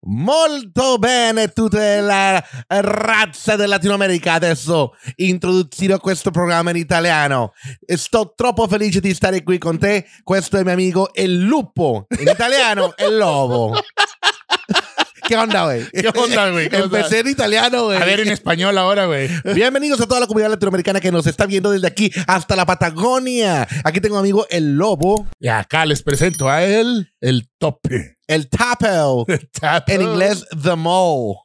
Molto bene tutta la razza del Latino America. Adesso introdurrò questo programma in italiano. Sto troppo felice di stare qui con te. Questo è mio amico El Lupo. In italiano, El Lobo. ¿Qué onda, güey? ¿Qué onda, güey? Empecé en italiano, güey. A ver, en español ahora, güey. Bienvenidos a toda la comunidad latinoamericana que nos está viendo desde aquí hasta la Patagonia. Aquí tengo a mi amigo El Lobo, Y acá les presento a él, el tope. el Tapo. En inglés, The Mole.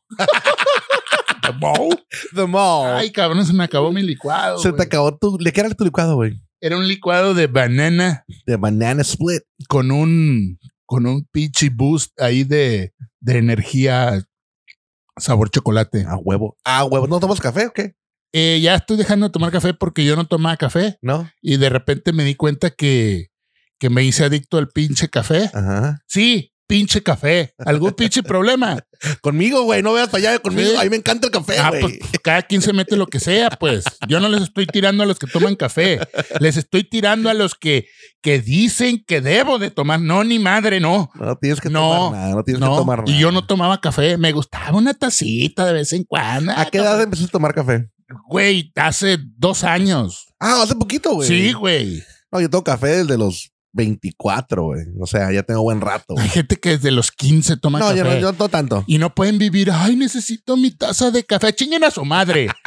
The Mole. Ay, cabrón, se me acabó mi licuado. Se te acabó tu. ¿De qué era tu licuado, güey? Era un licuado de banana De banana split. con un con un pinche boost ahí de, de energía sabor chocolate. A huevo. A huevo. ¿No tomas café o qué? Eh, ya estoy dejando de tomar café porque yo no tomaba café No. y de repente me di cuenta que, que me hice adicto al pinche café. Ajá. Sí, pinche café. ¿Algún pinche problema? Conmigo, güey. No veas para allá conmigo. Sí. A mí me encanta el café, Ah, pues cada quien se mete lo que sea, pues. Yo no les estoy tirando a los que toman café. Les estoy tirando a los que, que dicen que debo de tomar. No, ni madre, no. no tienes que No, tomar nada. No tienes que tomar nada. y yo no tomaba café. Me gustaba una tacita de vez en cuando. ¿A qué edad empezaste a tomar café? Güey, hace dos años. Ah, hace poquito, güey. Sí, güey. No, yo tomo café desde los 24, güey. O sea, ya tengo buen rato. Hay gente que desde los 15 toma No, café. yo no, yo no tanto. Y no pueden vivir. Ay, necesito mi taza de café. Chinguen a su madre.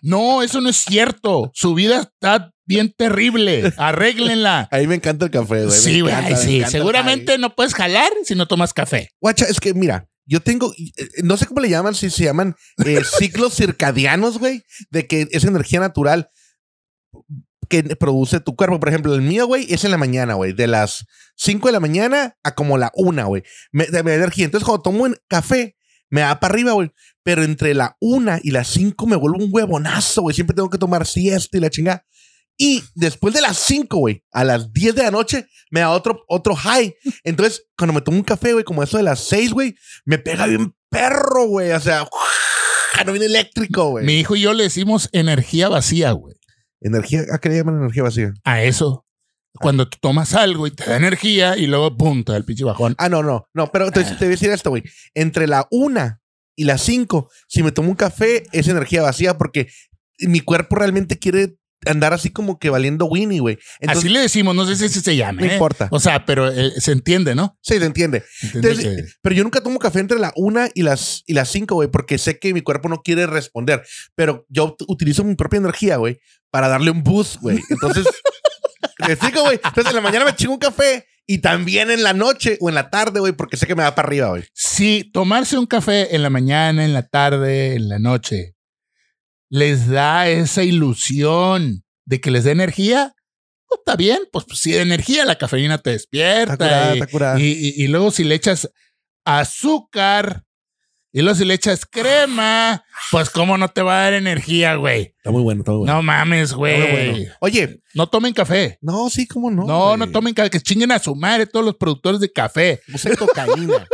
No, eso no es cierto. Su vida está bien terrible. Arréglenla. A mí me encanta el café, güey. Sí, güey, sí. Seguramente no puedes jalar si no tomas café. Guacha, es que mira, yo tengo, eh, no sé cómo le llaman, si se llaman eh, ciclos circadianos, güey, de que es energía natural que produce tu cuerpo. Por ejemplo, el mío, güey, es en la mañana, güey, de las 5 de la mañana a como la 1, güey. Me, me da energía. Entonces, cuando tomo un café, me da para arriba, güey. Pero entre la 1 y las 5 me vuelvo un huevonazo, güey. Siempre tengo que tomar siesta y la chingada. Y después de las 5, güey, a las 10 de la noche, me da otro, otro high. Entonces, cuando me tomo un café, güey, como eso de las 6, güey, me pega bien perro, güey. O sea, no viene eléctrico, güey. Mi hijo y yo le decimos energía vacía, güey. Energía, ¿a qué le llaman energía vacía? A eso. Cuando tú tomas algo y te da energía y luego da el pinche bajón. Ah, no, no, no, pero te, te voy a decir esto, güey. Entre la 1 y las 5, si me tomo un café, es energía vacía porque mi cuerpo realmente quiere andar así como que valiendo Winnie, güey. Entonces, Así le decimos, no sé si se llama. no ¿eh? importa. O sea, pero eh, se entiende, ¿no? Sí, se entiende. Entonces, que- Pero yo nunca tomo café entre la 1 y las, y las 5, güey, porque sé que mi cuerpo no quiere responder. Pero yo ut- utilizo mi propia energía, güey, para darle un boost, güey. Entonces, ¿me explico, güey? Entonces, en la mañana me chingo un café y también en la noche o en la tarde, güey, porque sé que me va para arriba, güey. Si tomarse un café en la mañana, en la tarde, en la noche, les da esa ilusión de que les dé energía, pues está bien, pues, pues, si de energía la cafeína te despierta. Está curada, y, está curada. y- y- y luego si le echas azúcar y luego si le echas crema, pues cómo no te va a dar energía, güey. Está muy bueno, está muy bueno. No mames, güey. bueno. Oye, No tomen café. no, sí, cómo no. No, no, tomen café, que chinguen a su madre todos los productores de café. Usen cocaína.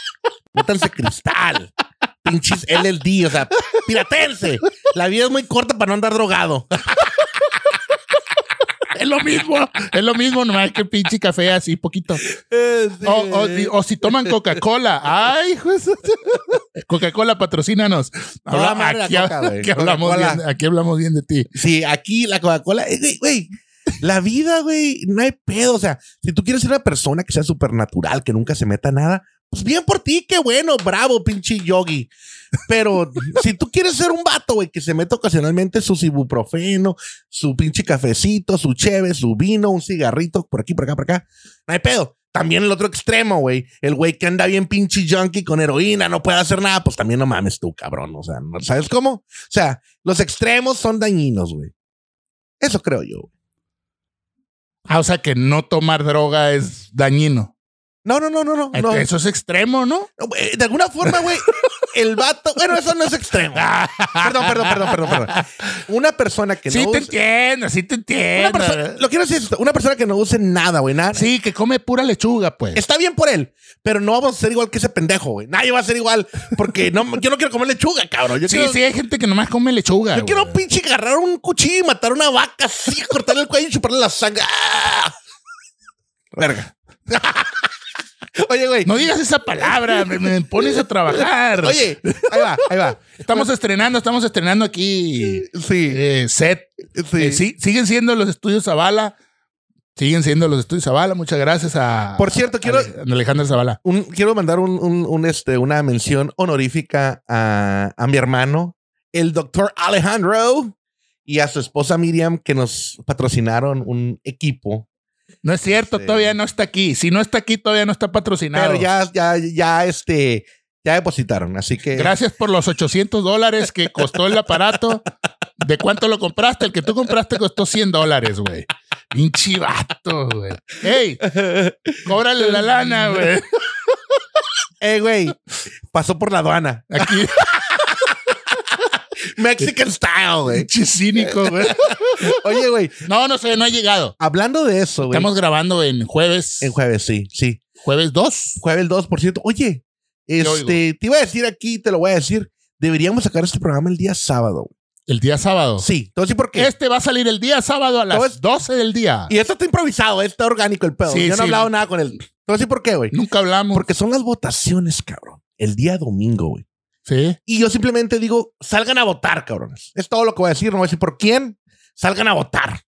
Métanse cristal. Pinches LLD, o sea, piratense. La vida es muy corta para no andar drogado. Es lo mismo, es lo mismo, nomás que pinche café así poquito. O, o- o si toman Coca-Cola. Ay, Coca-Cola, patrocínanos. Toda madre la aquí, Coca, aquí hablamos bien, aquí hablamos bien de ti. Sí, aquí la Coca-Cola, eh, güey, la vida, güey, no hay pedo. O sea, si tú quieres ser una persona que sea supernatural, que nunca se meta nada, pues bien por ti, qué bueno, bravo, pinche yogi. Pero si tú quieres ser un vato, güey, que se meta ocasionalmente su ibuprofeno, su pinche cafecito, su cheve, su vino, un cigarrito, por aquí, por acá, por acá, no hay pedo. También el otro extremo, güey. El güey que anda bien pinche junkie con heroína, no puede hacer nada, pues también no mames tú, cabrón. O sea, ¿no- ¿sabes cómo? O sea, los extremos son dañinos, güey. Eso creo yo. Ah, o sea que no tomar droga es dañino. No, no, no, no, no. no. Eso es extremo, ¿no? De alguna forma, güey, el vato. Bueno, eso no es extremo. Perdón, perdón, perdón, perdón, perdón. Una persona que sí no. te use- entiendo, sí te una entiendo. persona, lo quiero decir es esto, una persona que no use nada, güey, nada. Sí, que come pura lechuga, pues. Está bien por él, pero no vamos a ser igual que ese pendejo, güey. Nadie va a ser igual porque no, yo no quiero comer lechuga, cabrón. Yo Sí, quiero, sí, hay gente que nomás come lechuga. Yo quiero pinche agarrar un cuchillo y matar una vaca así, cortarle el cuello y chuparle la sangre. ¡Ah! Verga. Oye, güey. No digas esa palabra, me, me pones a trabajar. Oye, ahí va, ahí va. Estamos estrenando, estamos estrenando aquí Sí, eh, set. sí. Eh, sí, siguen siendo los estudios Zavala. Siguen siendo los estudios Zavala. Muchas gracias a. Por cierto, quiero- a Alejandro Zavala. Un- quiero mandar un, un- un, este, una mención honorífica a, a mi hermano, el doctor Alejandro, y a su esposa Miriam, que nos patrocinaron un equipo. No es cierto, Sí. todavía no está aquí. Si no está aquí, todavía no está patrocinado. Pero ya, ya, ya, este, ya depositaron. Así que. Gracias por los 800 dólares que costó el aparato. ¿De cuánto lo compraste? El que tú compraste costó 100 dólares, güey. Pinche vato, güey. ¡Ey! Cóbrale la lana, güey. Eh, güey. Pasó por la aduana. Aquí, Mexican style, güey. pinche cínico, güey. Oye, güey. No, no sé, no ha llegado. Hablando de eso, güey. Estamos grabando en jueves. En jueves, sí, sí. Jueves 2. Jueves 2, por cierto. Oye, este, te iba a decir aquí, te lo voy a decir. Deberíamos sacar este programa el día sábado. güey. El día sábado. Sí, decir por qué. Este va a salir el día sábado a las es- 12 del día. Y esto está improvisado, está orgánico el pedo. Sí, Yo no sí. he hablado nada con él. Te voy a decir por qué, güey. Nunca hablamos. Porque son las votaciones, cabrón. El día domingo, güey. Sí. Y yo simplemente digo, salgan a votar, cabrones. Es todo lo que voy a decir. No voy a decir por quién. Salgan a votar.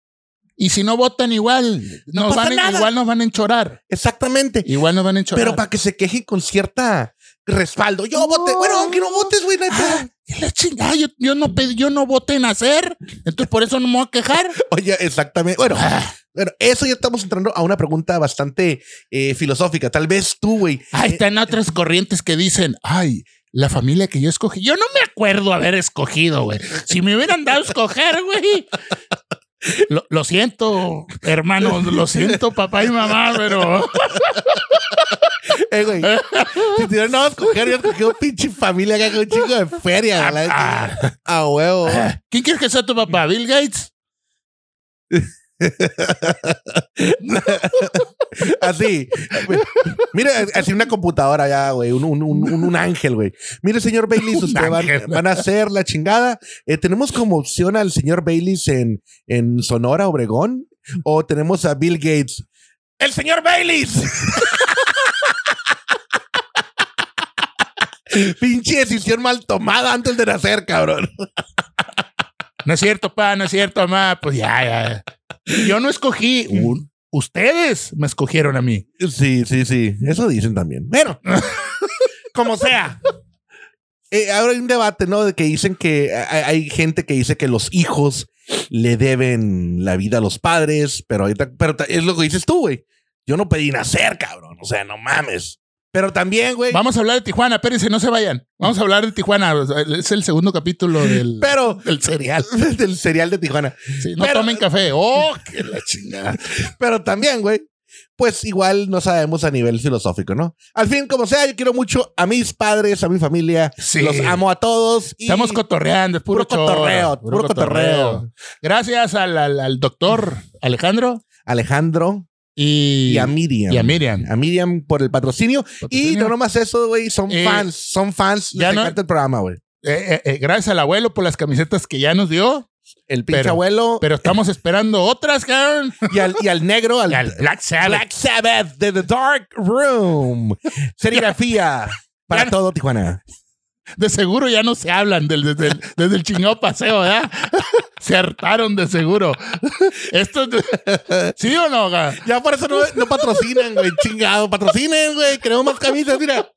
Y si no votan igual, No nos van, nada. igual nos van a enchorar. Exactamente. Igual nos van a enchorar. Pero para que se quejen con cierta respaldo. Yo No. voté. Bueno, aunque no votes, güey, no hay Ah, la chingada, yo, yo no pedí, yo no voté en hacer, entonces por eso no me voy a quejar. Oye, exactamente. Bueno, Ah, bueno, eso ya estamos entrando a una pregunta bastante eh, filosófica. Tal vez tú, güey. ahí eh, están otras corrientes que dicen, ay, la familia que yo escogí. Yo no me acuerdo haber escogido, güey. Si me hubieran dado a escoger, güey. Lo, lo siento, hermanos, lo siento, papá y mamá, pero Eh, güey. si te dado a escoger, yo escogí un pinche familia que haga un chingo de feria. neta. Ah, A huevo. ¿quién quieres que sea tu papá? ¿Bill Gates? Así. Mira, así una computadora ya, güey. Un, un, un, ángel, güey. Mire, señor Bailey, usted van a hacer la chingada. Eh, tenemos como opción al señor Bailey en, en Sonora, Obregón. O tenemos a Bill Gates. ¡El señor Bailey! Pinche decisión mal tomada antes de nacer, cabrón. No es cierto, pa, no es cierto, mamá. Pues ya, ya. Yo no escogí. un- ustedes me escogieron a mí. Sí, sí, sí. Eso dicen también. Bueno, como sea. Eh, ahora hay un debate, ¿no? De que dicen que hay, hay gente que dice que los hijos le deben la vida a los padres, pero ahorita, pero es lo que dices tú, güey. Yo no pedí nacer, cabrón. O sea, no mames. Pero también, güey. Vamos a hablar de Tijuana, espérense, no se vayan. Vamos a hablar de Tijuana. Es el segundo capítulo del, Pero del cereal. del cereal de Tijuana. Sí, no Pero- tomen café. ¡Oh, qué la chingada! Pero también, güey, pues igual no sabemos a nivel filosófico, ¿no? Al fin, como sea, yo quiero mucho a mis padres, a mi familia. Sí. Los amo a todos. y- Estamos cotorreando, es puro, cotorreo, puro cotorreo. Gracias al, al- al doctor Alejandro Alejandro y, y a Miriam. y a Miriam. A Miriam por el patrocinio. Y no nomás eso, güey, son Eh, fans, son fans. ya Les no- encanta el programa, güey. Eh, eh, gracias al abuelo por las camisetas que ya nos dio, El pinche Pero- abuelo pero estamos esperando otras, cabrón. y, al, y al negro, al, Y al Black Sabbath. Black Sabbath de The Dark Room. Serigrafía para todo Tijuana. De seguro ya no se hablan desde, el, desde el chingado paseo, ¿verdad? Se hartaron de seguro. Esto es- ¿Sí o no? Ya por eso no, no patrocinan, güey. Chingado, patrocinen, güey. Queremos más camisas, mira.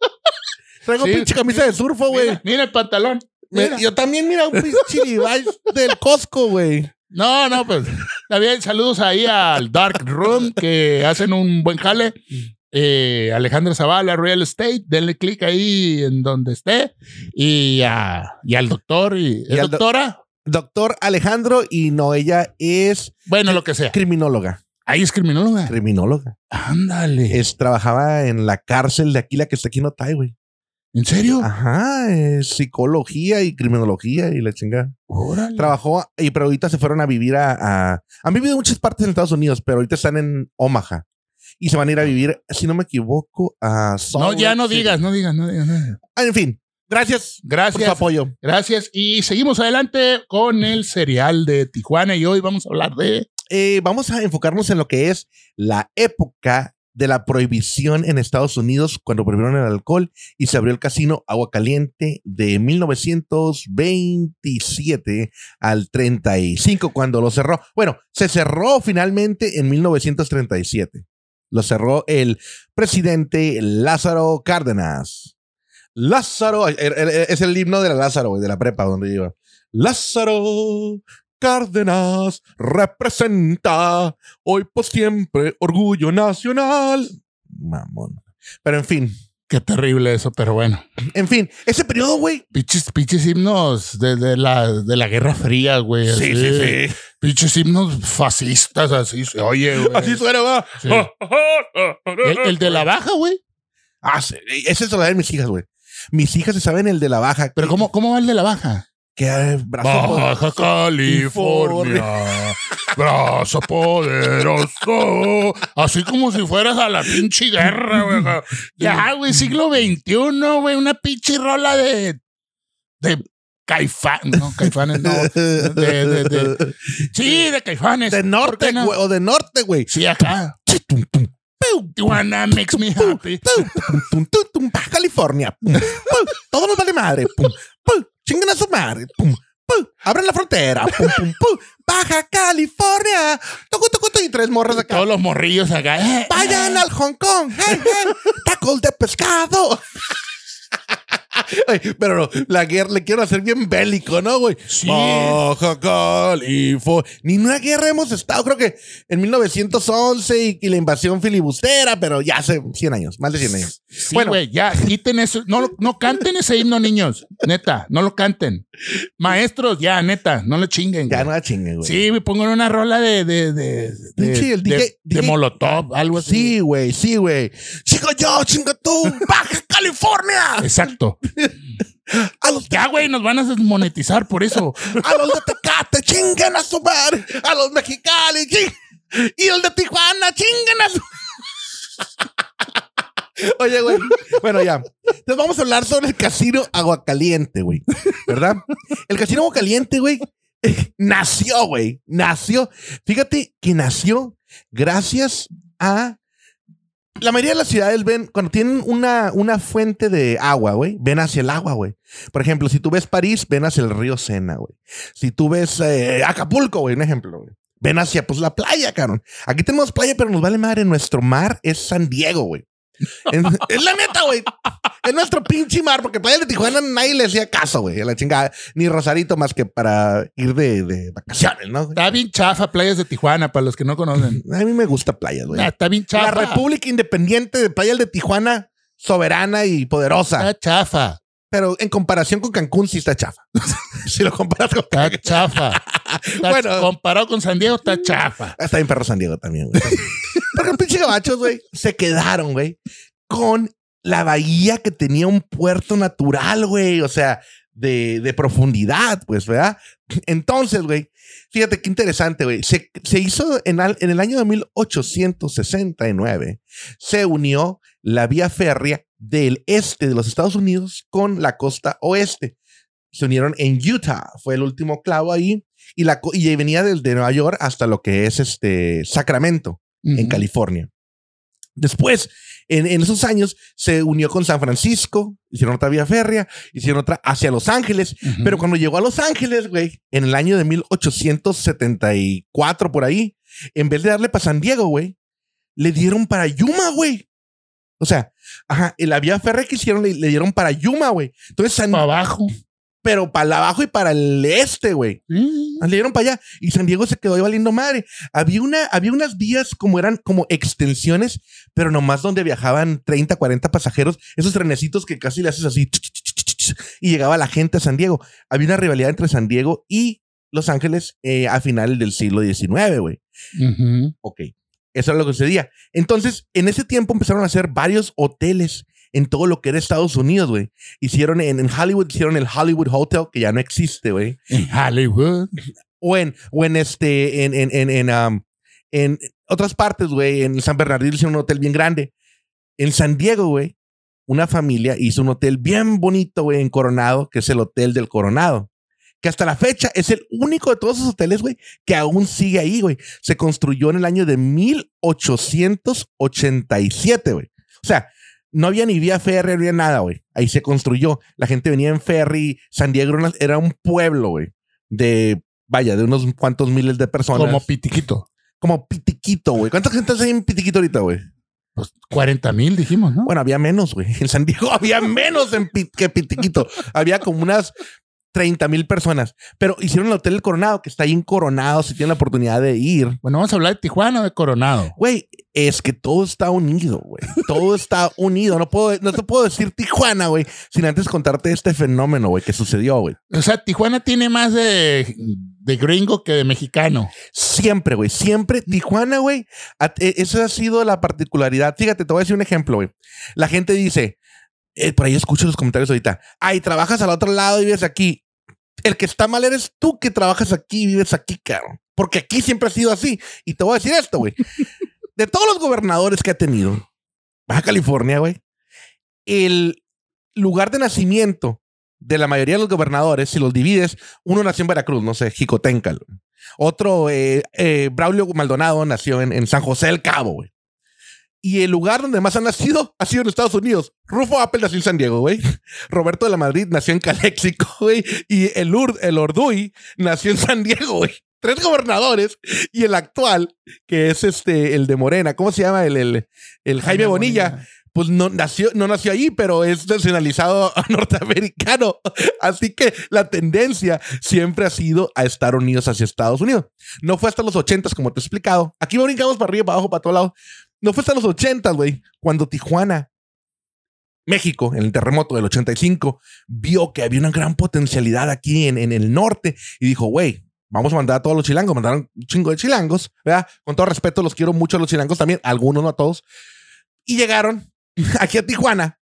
Traigo Sí. pinche camisa de surfo, güey. Mira, mira el pantalón. Me-. Yo también, mira, un pinche del Costco, güey. No, no, pues. Bien, saludos ahí al Dark Room que hacen un buen jale. Eh, Alejandro Zavala, Real Estate, denle clic ahí en donde esté. Y, a- y al doctor, y, ¿es Y al do- doctora? Doctor Alejandro y no, ella es Bueno, lo que sea. criminóloga. Ahí es criminóloga. Criminóloga. Ándale. Es, trabajaba en la cárcel de aquí, la que está aquí en Otay, güey. ¿En serio? Ajá, es psicología y criminología y la chingada. Órale. Trabajó, y pero ahorita se fueron a vivir a, a- Han vivido en muchas partes en Estados Unidos, pero ahorita están en Omaha. Y se van a ir a vivir, si no me equivoco, a Salt No, ya no digas, no digas, no digas. no digas. Ah, En fin, gracias, por su Gracias. apoyo. Gracias. Y seguimos adelante con el cereal de Tijuana. Y hoy vamos a hablar de. Eh, vamos a enfocarnos en lo que es la época de la prohibición en Estados Unidos cuando prohibieron el alcohol y se abrió el casino Agua Caliente de 1927 al 35 cuando lo cerró. Bueno, se cerró finalmente en 1937. Lo cerró el presidente Lázaro Cárdenas. Lázaro, er, er, er, es el himno de la Lázaro, de la prepa donde iba. Lázaro Cárdenas representa hoy por siempre orgullo nacional. Mamón. Pero en fin. Qué terrible eso, pero bueno. En fin, ese periodo, güey. Piches, pinches himnos de, la, de la Guerra Fría, güey. Sí, sí, sí. Pinches himnos fascistas, así se oye, güey. Así suena, va. El, de la baja, güey. Ah, sí. Ese es lo de mis hijas, güey. Mis hijas se saben el de la baja. Pero ¿cómo, cómo va el de la baja? Que brazo Baja California, brazo poderoso. Así como si fueras a la pinche guerra, güey. Ya, güey, siglo XXI, güey, una pinche rola de. de Caifán, no, caifanes no. De, de, de, sí, de caifanes. De norte, güey, o de norte, güey. Sí, acá. Tijuana makes me happy. California. Todo nos vale madre. Chingan a su madre. Abren la frontera. Pum, pum, pum. Baja California. Toco, toco, y tres morras acá. Todos los morrillos acá. Eh, Vayan eh. al Hong Kong. Hey, hey. Tacos de pescado. pero no, la guerra le quiero hacer bien bélico, ¿no, güey? Sí. Baja California. Ni una guerra hemos estado, creo que en 1911 y, la invasión filibustera, pero ya hace 100 años, más de 100 años. Sí, bueno, güey, ya quiten eso. No, no canten ese himno, niños. Neta, no lo canten. Maestros, ya, neta, no le chinguen. Ya no la chinguen, güey. Sí, me pongan una rola de. de, de, de, de, Molotov, algo así. Sí, güey, sí, güey. Sigo yo, chinga tú. Baja California. Exacto. A los ya, güey, nos van a desmonetizar por eso. A los de Tecate, chinguen a su madre. A los mexicanos, y el de Tijuana, chinguen a su. Oye, güey. Bueno, ya. Entonces vamos a hablar sobre el casino Aguacaliente, güey. ¿Verdad? El casino Aguacaliente, güey, nació, güey. Nació. Fíjate que nació gracias a la mayoría de las ciudades ven, cuando tienen una, una fuente de agua, güey, ven hacia el agua, güey. Por ejemplo, si tú ves París, ven hacia el río Sena, güey. Si tú ves eh, Acapulco, güey, un ejemplo, güey. Ven hacia, pues, la playa, cabrón. Aquí tenemos playa, pero nos vale madre. Nuestro mar es San Diego, güey. Es la neta, güey. Es nuestro pinche mar, porque para de Tijuana nadie le hacía caso, güey. A la chingada. Ni Rosarito más que para ir de, vacaciones, ¿no? Está bien chafa playas de Tijuana, para los que no conocen. A mí me gusta playas, güey. está bien chafa. La República Independiente de Playas de Tijuana, soberana y poderosa. Está chafa. Pero en comparación con Cancún, sí está chafa. si lo comparas con Está chafa. bueno, comparado con San Diego, está chafa. Está bien perro San Diego también, güey. Güey, se quedaron, güey, con la bahía que tenía un puerto natural, güey. O sea, de, profundidad, pues, ¿verdad? Entonces, güey, fíjate qué interesante, güey. Se, hizo en, el año de 1869, se unió la vía férrea del este de los Estados Unidos con la costa oeste. Se unieron en Utah, fue el último clavo ahí, y, la, venía desde Nueva York hasta lo que es este Sacramento, en California. Después, en, esos años, se unió con San Francisco, hicieron otra vía férrea, hicieron otra hacia Los Ángeles, pero cuando llegó a Los Ángeles, güey, en el año de 1874 por ahí, en vez de darle para San Diego, güey, le dieron para Yuma, güey. O sea, ajá, la vía férrea que hicieron le, dieron para Yuma, güey. Entonces, San, para abajo pero para abajo y para el este, güey. Mm. Le dieron para allá y San Diego se quedó ahí valiendo madre. Había, una, había unas vías como eran como extensiones, pero nomás donde viajaban 30, 40 pasajeros, esos trenecitos que casi le haces así y llegaba la gente a San Diego. Había una rivalidad entre San Diego y Los Ángeles eh, a final del siglo XIX, güey. Ok. Eso era lo que sucedía. Entonces, en ese tiempo empezaron a hacer varios hoteles en todo lo que era Estados Unidos, güey. Hicieron en, Hollywood, hicieron el Hollywood Hotel, que ya no existe, güey. En Hollywood. O en, o en este, en, en, en, en, um, en otras partes, güey. En San Bernardino hicieron un hotel bien grande. En San Diego, güey, una familia hizo un hotel bien bonito, güey, en Coronado, que es el Hotel del Coronado que hasta la fecha es el único de todos esos hoteles, güey, que aún sigue ahí, güey. Se construyó en el año de 1887, güey. O sea, no había ni vía ferry, no había nada, güey. Ahí se construyó. La gente venía en ferry. San Diego era un pueblo, güey, de, vaya, de unos cuantos miles de personas. Como pitiquito. Como Pitiquito, güey. ¿Cuánta gente hay en Pitiquito ahorita, güey? Pues 40 mil dijimos, ¿no? Bueno, había menos, güey. En San Diego había menos en que Pitiquito. había como unas 30 mil personas. Pero hicieron el Hotel El Coronado, que está ahí en Coronado, si tienen la oportunidad de ir. Bueno, vamos a hablar de Tijuana o de Coronado. Güey, es que todo está unido, güey. Todo está unido. No puedo, no te puedo decir Tijuana, güey, sin antes contarte este fenómeno, güey, que sucedió, güey. O sea, Tijuana tiene más de, de gringo que de mexicano. Siempre, güey. Siempre Tijuana, güey. e- Esa ha sido la particularidad. Fíjate, te voy a decir un ejemplo, güey. La gente dice, eh, por ahí escucho los comentarios ahorita. Ay, trabajas al otro lado y vives aquí. El que está mal eres tú que trabajas aquí y vives aquí, cabrón. Porque aquí siempre ha sido así. Y te voy a decir esto, güey. De todos los gobernadores que ha tenido, Baja California, güey, el lugar de nacimiento de la mayoría de los gobernadores, si los divides, uno nació en Veracruz, no sé, Jicotencal. Otro, eh, eh, Braulio Maldonado nació en, en San José del Cabo, güey. Y el lugar donde más han nacido ha sido en Estados Unidos. Rufo Apple nació en San Diego, güey. Roberto de la Madrid nació en Calexico, güey. Y el, Ur, el Orduy nació en San Diego, güey. Tres gobernadores. Y el actual, que es este, el de Morena, ¿cómo se llama? El, el, el Jaime Bonilla pues no nació, no nació ahí, pero es nacionalizado norteamericano. Así que la tendencia siempre ha sido a estar unidos hacia Estados Unidos. No fue hasta los ochentas, como te he explicado. Aquí brincamos para arriba, para abajo, para todos lados. No fue hasta los ochentas, güey, cuando Tijuana, México, en el terremoto del 85, vio que había una gran potencialidad aquí en, en el norte y dijo, güey, vamos a mandar a todos los chilangos. Mandaron un chingo de chilangos, ¿verdad? Con todo respeto, los quiero mucho a los chilangos también, algunos, no a todos. Y llegaron aquí a Tijuana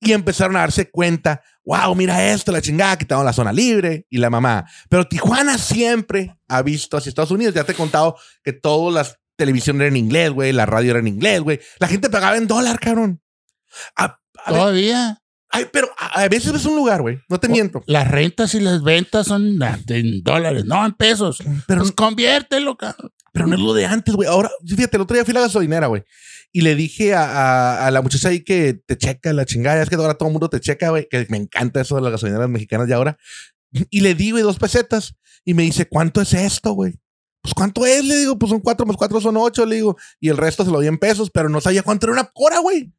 y empezaron a darse cuenta, wow, mira esto, la chingada, quitaron la zona libre y la mamá. Pero Tijuana siempre ha visto hacia Estados Unidos. Ya te he contado que todas las televisiones eran en inglés, güey, la radio era en inglés, güey. La gente pagaba en dólar, cabrón. A- a ver- Todavía. ay, pero a, a veces es un lugar, güey. No te miento. Las rentas y las ventas son ah, en dólares, no en pesos. Pero, Pues conviértelo, cabrón. pero no es lo de antes, güey. Ahora, fíjate, el otro día fui a la gasolinera, güey. Y le dije a, a- a la muchacha ahí que te checa la chingada. Es que ahora todo el mundo te checa, güey. Que me encanta eso de las gasolineras mexicanas de ahora. Y le di, güey, dos pesetas. Y me dice, ¿cuánto es esto, güey? Pues, ¿cuánto es? Le digo, pues son cuatro más cuatro son ocho, le digo. Y el resto se lo di en pesos, pero no sabía cuánto era una cora, güey.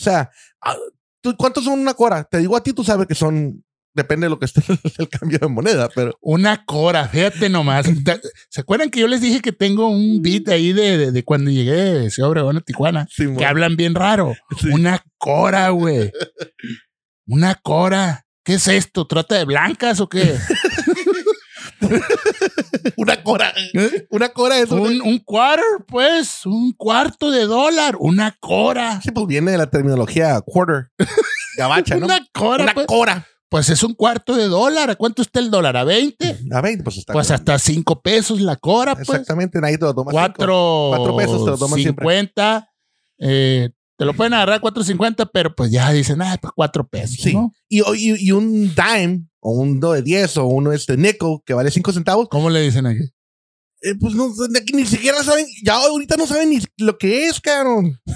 O sea, ah, ¿tú- ¿cuántos son una cora? Te digo a ti, tú sabes que son... Depende de lo que esté el cambio de moneda, pero... Una cora, fíjate nomás. ¿Se acuerdan que yo les dije que tengo un beat ahí de, de- de cuando llegué de Ciudad Obregón a Tijuana? Sí, Que hablan bien raro. sí. Una cora, güey. Una cora. ¿Qué es esto? ¿Trata de blancas o qué? Una cora. ¿Eh? Una cora es una- un, un quarter, pues. Un cuarto de dólar. Una cora. Sí, pues viene de la terminología quarter. Gabacha, ¿no? Una cora, Una pues. cora. Pues es un cuarto de dólar. ¿A cuánto está el dólar? ¿A 20? A 20, pues está. Pues bien. hasta 5 pesos la cora, pues. Exactamente, nadie te lo toma. cinco. Cuatro, Cuatro pesos te lo toman siempre. 50. Eh, te lo pueden agarrar 4.50, pero pues ya dicen, ah, pues 4 pesos. Sí. ¿no? Y, y, y un dime, o un do de 10, o uno este nickel, que vale 5 centavos, ¿Cómo le dicen aquí? eh, pues no, ni siquiera saben, ya ahorita no saben ni lo que es, cabrón.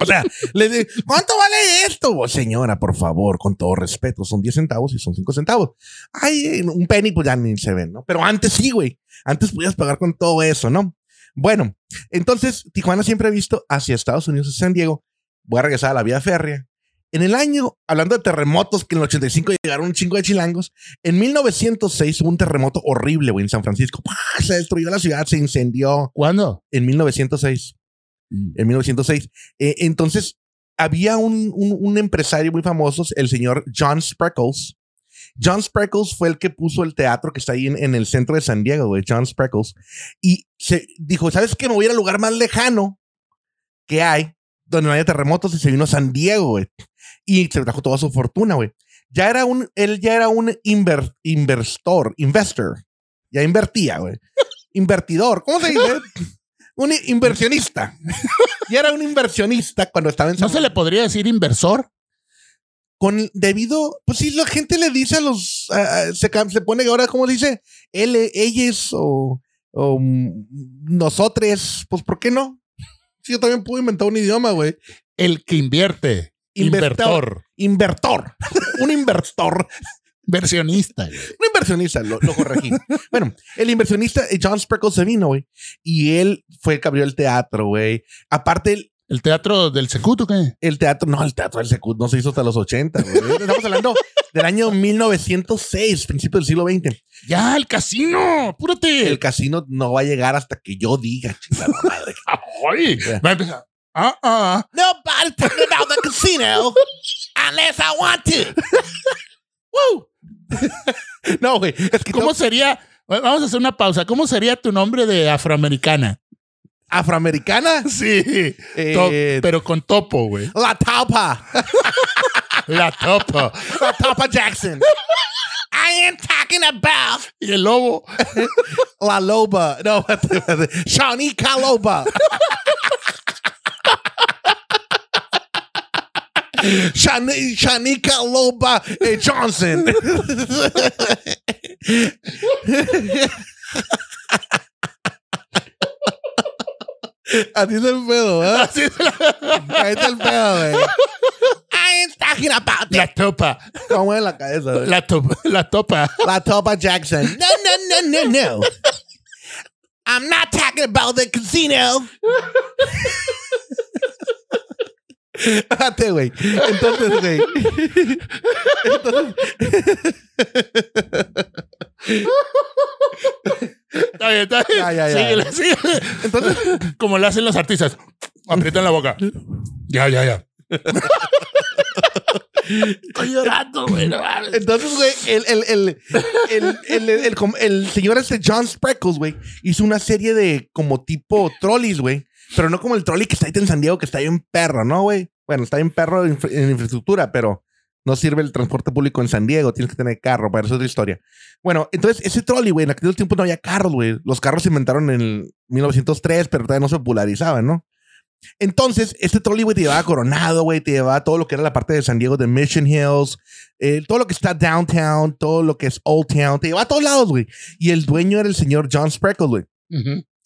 O sea, le digo, ¿cuánto vale esto? Oh, señora, por favor, con todo respeto, son 10 centavos y son 5 centavos. Ay, un penny, pues ya ni se ven, ¿no? Pero antes sí, güey. Antes podías pagar con todo eso, ¿no? Bueno, entonces Tijuana siempre ha visto hacia Estados Unidos, hacia San Diego. Voy a regresar a la vía férrea. En el año, hablando de terremotos, que en el 85 llegaron un chingo de chilangos, en 1906 hubo un terremoto horrible, güey, en San Francisco. ¡Pah! Se destruyó la ciudad, se incendió ¿Cuándo? en 1906 en 1906. Eh, entonces, había un, un- un empresario muy famoso, el señor John Spreckles. John Spreckles fue el que puso el teatro que está ahí en, en el centro de San Diego, güey, John Spreckles. Y se dijo, ¿sabes qué? Me voy a ir al lugar más lejano que hay, donde no haya terremotos, y se vino a San Diego, güey. Y se trajo toda su fortuna, güey. Ya era un, él ya era un inver- inversor, investor. Ya invertía, güey. Invertidor, ¿cómo se dice? un inversionista. Ya era un inversionista cuando estaba en ¿No San se le podría decir inversor? Con debido, pues si la gente le dice a los, a- a- se, se pone ahora, ¿cómo dice? Él, ellos o, o mm, nosotros, pues ¿por qué no? Sí, yo también puedo inventar un idioma, güey. El que invierte. Invertor. Invertor. Un inversor. Versionista. güey. Un inversionista, lo, lo corregí. bueno, el inversionista John Spreckles se vino, güey. Y él fue el que abrió el teatro, güey. Aparte, el, ¿El teatro del Secuto qué? el teatro, no, el teatro del Secut no se hizo hasta los 80, güey. Estamos hablando del año 1906, principio del siglo XX. Ya, el casino. Apúrate. El casino no va a llegar hasta que yo diga, chingada madre. Ay, va a empezar. Ah, ah. Nobody's talking about the casino unless I want to. Woo. no, güey. Es que ¿Cómo no- sería? Vamos a hacer una pausa. ¿Cómo sería tu nombre de afroamericana? Afroamericana. Sí. Eh, pero con topo, güey. la Taupa. La topo. La Taupa Jackson. I am talking about Y el lobo. La Loba. No, espérate, espérate. Shanika Loba. Shani- Shanika Loba eh, Johnson. Así es el pedo, ¿eh? Así es la, Ahí está el pedo, güey. I ain't talking about la topa. ¿Cómo en la cabeza, güey? La topa. La topa. La Topa Jackson. No, no, no, no, no. I'm not talking about the casino. Espérate, güey. Entonces, güey. Está bien, está bien. Ya, ya, ya. Síguele, síguele. Entonces, Como lo hacen los artistas. Aprietan la boca. Ya, ya, ya. Estoy llorando, güey. no mames. entonces, güey, el, el, el, el, el, el, el com- el señor este John Spreckles, güey, hizo una serie de como tipo trolleys, güey. Pero no como el trolley que está ahí en San Diego, que está ahí en perro, ¿no, güey? Bueno, está en perro en, infra- en infraestructura, pero no sirve el transporte público en San Diego. Tienes que tener carro, para eso es otra historia. Bueno, entonces ese trolley, güey, en aquel tiempo no había carros, güey. Los carros se inventaron en el 1903, pero todavía no se popularizaban, ¿no? Entonces, este trolley, güey, te llevaba a Coronado, güey, te llevaba a todo lo que era la parte de San Diego de Mission Hills, eh, todo lo que está downtown, todo lo que es Old Town, te llevaba a todos lados, güey. Y el dueño era el señor John Spreckles, güey.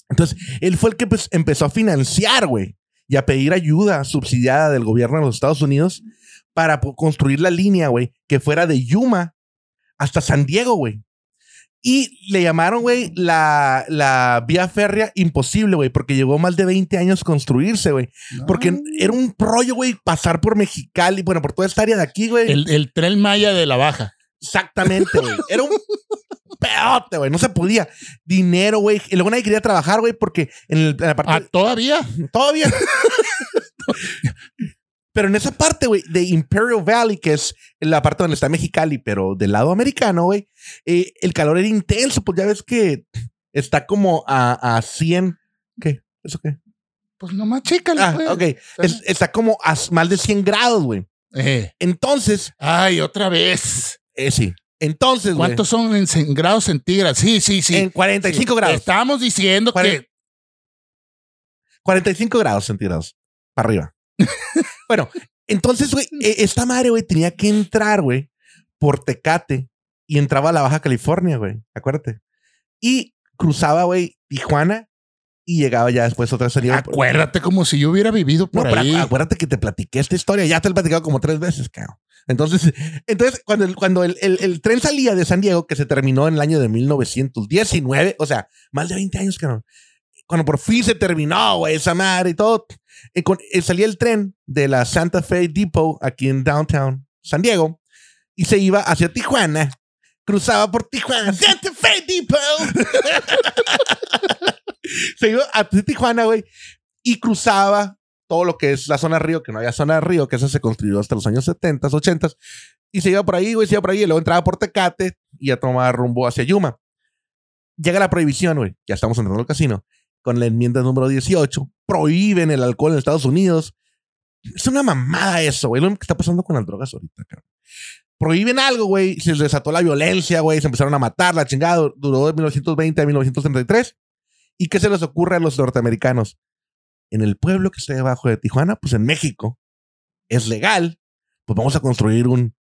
Entonces, él fue el que pues, empezó a financiar, güey, y a pedir ayuda subsidiada del gobierno de los Estados Unidos para construir la línea, güey, que fuera de Yuma hasta San Diego, güey. Y le llamaron, güey, la, la vía férrea imposible, güey, porque llevó más de 20 años construirse, güey. Porque era un rollo, güey, pasar por Mexicali, bueno, por toda esta área de aquí, güey. El, el tren Maya de la Baja. Exactamente, güey. Era un peote, güey. No se podía. Dinero, güey. Y luego nadie quería trabajar, güey, porque en, el- en la parte... Ah, todavía. Todavía. pero en esa parte, güey, de Imperial Valley, que es la parte donde está Mexicali, pero del lado americano, güey, eh, el calor era intenso. Pues ya ves que está como a, a 100. ¿Qué? ¿Eso qué? Pues nomás chécale. Ah, pues. ok. Es- está como a más de 100 grados, güey. Eh. Entonces, Ay, otra vez. eh, sí. Entonces, güey. ¿Cuántos son en cen- grados centígrados? Sí, sí, sí. En 45 Sí. grados. Estábamos diciendo Cuaren- que 45 grados centígrados. Para arriba. bueno, entonces, güey, eh, esta madre, güey, tenía que entrar, güey, por Tecate y entraba a la Baja California, güey. Acuérdate. Y cruzaba, güey, Tijuana y llegaba ya después otra salida. acuérdate como si yo hubiera vivido No, por pero ahí. acu- acuérdate que te platiqué esta historia. Ya te la he platicado como tres veces, cabrón. Entonces, entonces cuando, el, cuando el, el- el tren salía de San Diego, que se terminó en el año de 1919, o sea, más de 20 años, cabrón. Cuando por fin se terminó, güey, esa madre y todo, eh, con- eh, salía el tren de la Santa Fe Depot aquí en downtown San Diego y se iba hacia Tijuana. Cruzaba por Tijuana, Santa Fe Depot. se iba a Tijuana, güey, y cruzaba todo lo que es la zona río, que no había zona río, que esa se construyó hasta los años 70, 80, y se iba por ahí, güey, se iba por ahí, y luego entraba por Tecate y ya tomaba rumbo hacia Yuma. Llega la prohibición, güey, ya estamos entrando al casino, con la enmienda número 18, prohíben el alcohol en Estados Unidos. Es una mamada eso, güey, lo que está pasando con las drogas ahorita, cabrón. Prohíben algo, güey, se desató la violencia, güey, se empezaron a matar, la chingada, duró de 1920 a 1933. ¿Y qué se les ocurre a los norteamericanos? En el pueblo que está debajo de Tijuana, pues en México, es legal pues vamos a construir un,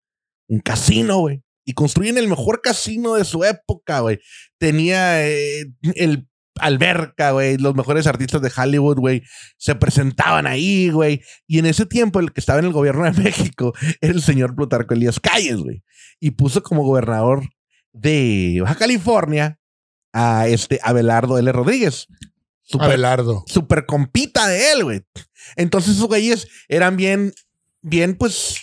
un casino, güey. Y construyen el mejor casino de su época, güey. Tenía eh, el alberca, güey. Los mejores artistas de Hollywood, güey, se presentaban ahí, güey. Y en ese tiempo, el que estaba en el gobierno de México era el señor Plutarco Elías Calles, güey. Y puso como gobernador de Baja California a este Abelardo L. Rodríguez. Super, Abelardo. super compita de él, güey. Entonces esos güeyes eran bien, bien, pues,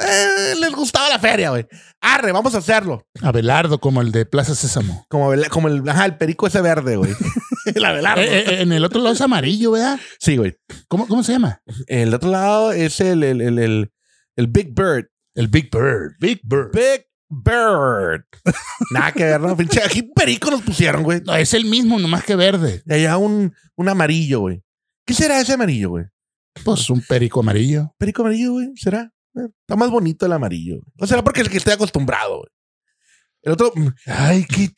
eh, les gustaba la feria, güey. Arre, vamos a hacerlo. Abelardo, como el de Plaza Sésamo. Como, Abel- como el, ajá, el perico ese verde, güey. el Abelardo. Eh, eh, en el otro lado es amarillo, ¿verdad? Sí, güey. ¿Cómo, cómo se llama? El otro lado es el, el, el, el, el Big Bird. El Big Bird. Big Bird. Big Bird. Nada que ver, ¿no? Pinche, aquí perico nos pusieron, güey. No, es el mismo, nomás que verde. Y allá un, un amarillo, güey. ¿Qué será ese amarillo, güey? Pues un perico amarillo. Perico amarillo, güey. ¿Será? Está más bonito el amarillo. ¿O será porque es el que estoy acostumbrado, güey? El otro, mm, Ay, qué.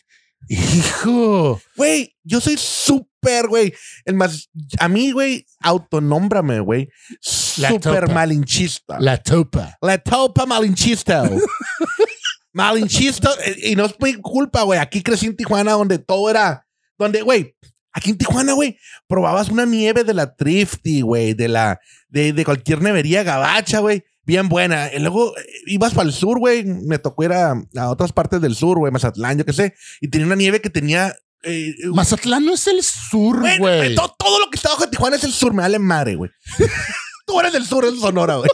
Hijo. güey, yo soy súper, güey. El más, a mí, güey, autonómbrame, güey. Súper malinchista. La topa. La topa malinchista. malinchista. eh, Y no es mi culpa, güey. Aquí crecí en Tijuana donde todo era. Donde, güey. Aquí en Tijuana, güey, probabas una nieve de la Thrifty, güey, de la, de, de cualquier nevería gabacha, güey, bien buena. Y luego eh, ibas para el sur, güey, me tocó ir a, a otras partes del sur, güey, Mazatlán, yo qué sé, y tenía una nieve que tenía, eh, Mazatlán no es el sur, Güey, güey. to- todo lo que está abajo de Tijuana es el sur, me vale madre, güey. Tú eres del sur, es Sonora, güey.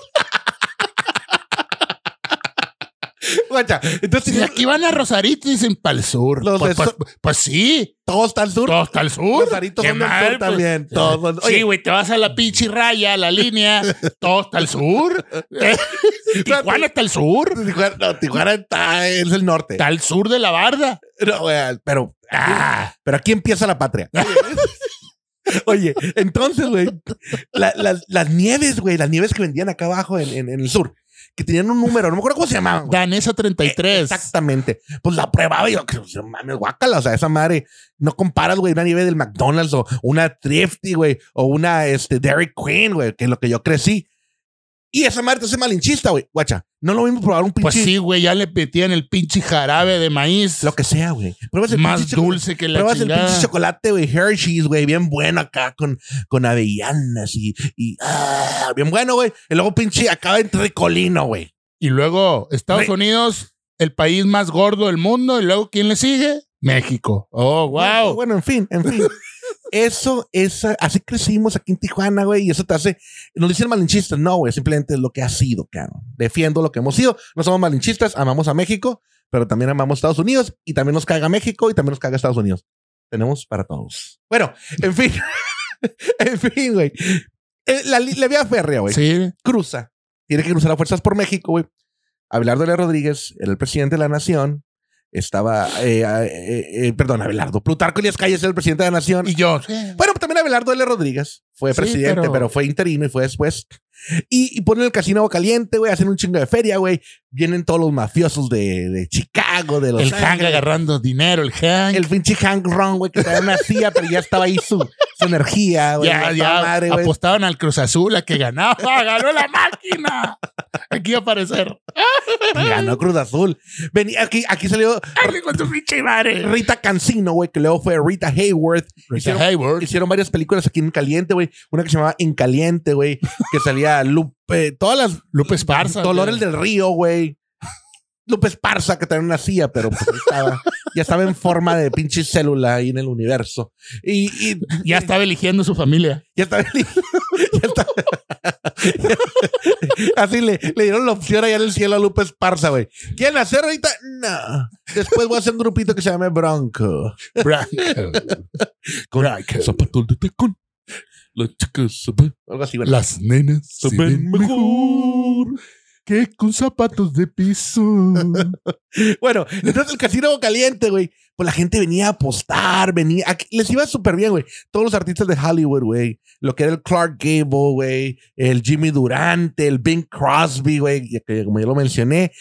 Guacha, entonces Si aquí van a Rosarito y dicen para el sur. Los Pues, pues- pues sí, todo está al sur. todo está al sur. Qué son mal, sur pues. también. Todos son- Sí, güey, te vas a la pinche raya, la línea, todo está al sur. Tijuana está al sur. Tijuana, no, Tijuana está, es el norte. Está al sur de la barda. No, güey, pero, Ah, pero aquí empieza la patria. Oye, entonces, güey, la- las- las nieves, güey, las nieves que vendían acá abajo en, en- en el sur, que tenían un número, no me acuerdo cómo se llamaban. güey. Danesa 33. Exactamente. Pues la pruebaba y yo, que, mames, guácala. O sea, esa madre, no comparas, güey, una nieve del McDonald's o una Thrifty, güey, o una este, Dairy Queen, güey, que es lo que yo crecí. Y esa madre te hace malinchista, güey. Guacha, no lo mismo probar un pinche. Pues sí, güey, ya le metían el pinche jarabe de maíz. Lo que sea, güey. Pruebas el más pinche dulce que la Pruebas el pinche chocolate, güey, Hershey's, güey, bien bueno acá con, con avellanas y, y ah, bien bueno, güey. Y luego pinche acaba en tricolino, güey. Y luego Estados Re- Unidos, el país más gordo del mundo. Y luego, ¿quién le sigue? México. Oh, wow. Bueno, en fin, en fin. Eso es, así crecimos aquí en Tijuana, güey, y eso te hace, no dicen malinchistas, no, güey, simplemente es lo que ha sido, cabrón. Defiendo lo que hemos sido, no somos malinchistas, amamos a México, pero también amamos a Estados Unidos, y también nos caga México, y también nos caga Estados Unidos. Tenemos para todos. Bueno, en fin, en fin, güey. Eh, La, la vía férrea, güey, Sí. cruza, tiene que cruzar a fuerzas por México, güey. Abelardo L. Rodríguez era el presidente de la nación, estaba, eh, eh, eh, perdón, Abelardo, Plutarco Elías Calles era el presidente de la nación. Y yo. Bueno, también Abelardo L. Rodríguez fue Sí, presidente, pero... pero- fue interino y fue después. Y, y ponen el casino Agua caliente, güey, hacen un chingo de feria, güey. Vienen todos los mafiosos de, de Chicago, de Los El Hank agarrando dinero, el Hank. El pinche Hank Ron, güey, que todavía no hacía, pero ya estaba ahí su, su energía, güey. ya, ya madre, apostaban al Cruz Azul a que ganaba. ¡Ganó la máquina! Aquí va a aparecer. Ganó Cruz Azul. Venía, aquí, aquí salió ¡Dale con tu pinche madre! Rita Cancino, güey, que luego fue Rita Hayworth. Rita Hicieron- Hayward. Hicieron varias películas aquí en Caliente, güey. Una que se llamaba En Caliente, güey. Que salía Lupe, todas las Lupe Esparza. Dolores del Río, güey. Lupe Esparza, que también nacía, pero pues estaba, ya estaba en forma de pinche célula ahí en el universo. Y, y Ya estaba eligiendo su familia. ya estaba, ya estaba- así le, le dieron la opción allá en el cielo a Lupe Esparza, güey. ¿Quieren hacer ahorita? No. Después voy a hacer un grupito que se llame Bronco. Branco. zapatos de tacón. Las chicas se ven- Algo así, bueno. Las nenas Se se ven ven mejor que con zapatos de piso. Bueno, entonces el casino caliente, güey. Pues la gente venía a apostar, venía. aquí- les iba súper bien, güey. Todos los artistas de Hollywood, güey. Lo que era el Clark Gable, güey. El Jimmy Durante, el Bing Crosby, güey. Como ya lo mencioné.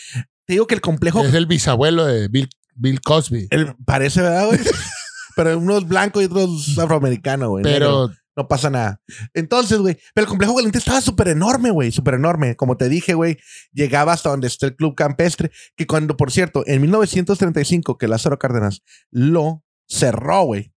Te digo que el complejo Es el bisabuelo de Bill, Bill Cosby. el- parece, ¿verdad, güey? Pero unos blancos y otros afroamericanos, güey. Pero no pasa nada. Entonces, güey, pero el complejo caliente estaba súper enorme, güey, súper enorme. Como te dije, güey, llegaba hasta donde está el Club Campestre, que cuando, por cierto, en 1935, que Lázaro Cárdenas lo cerró, güey.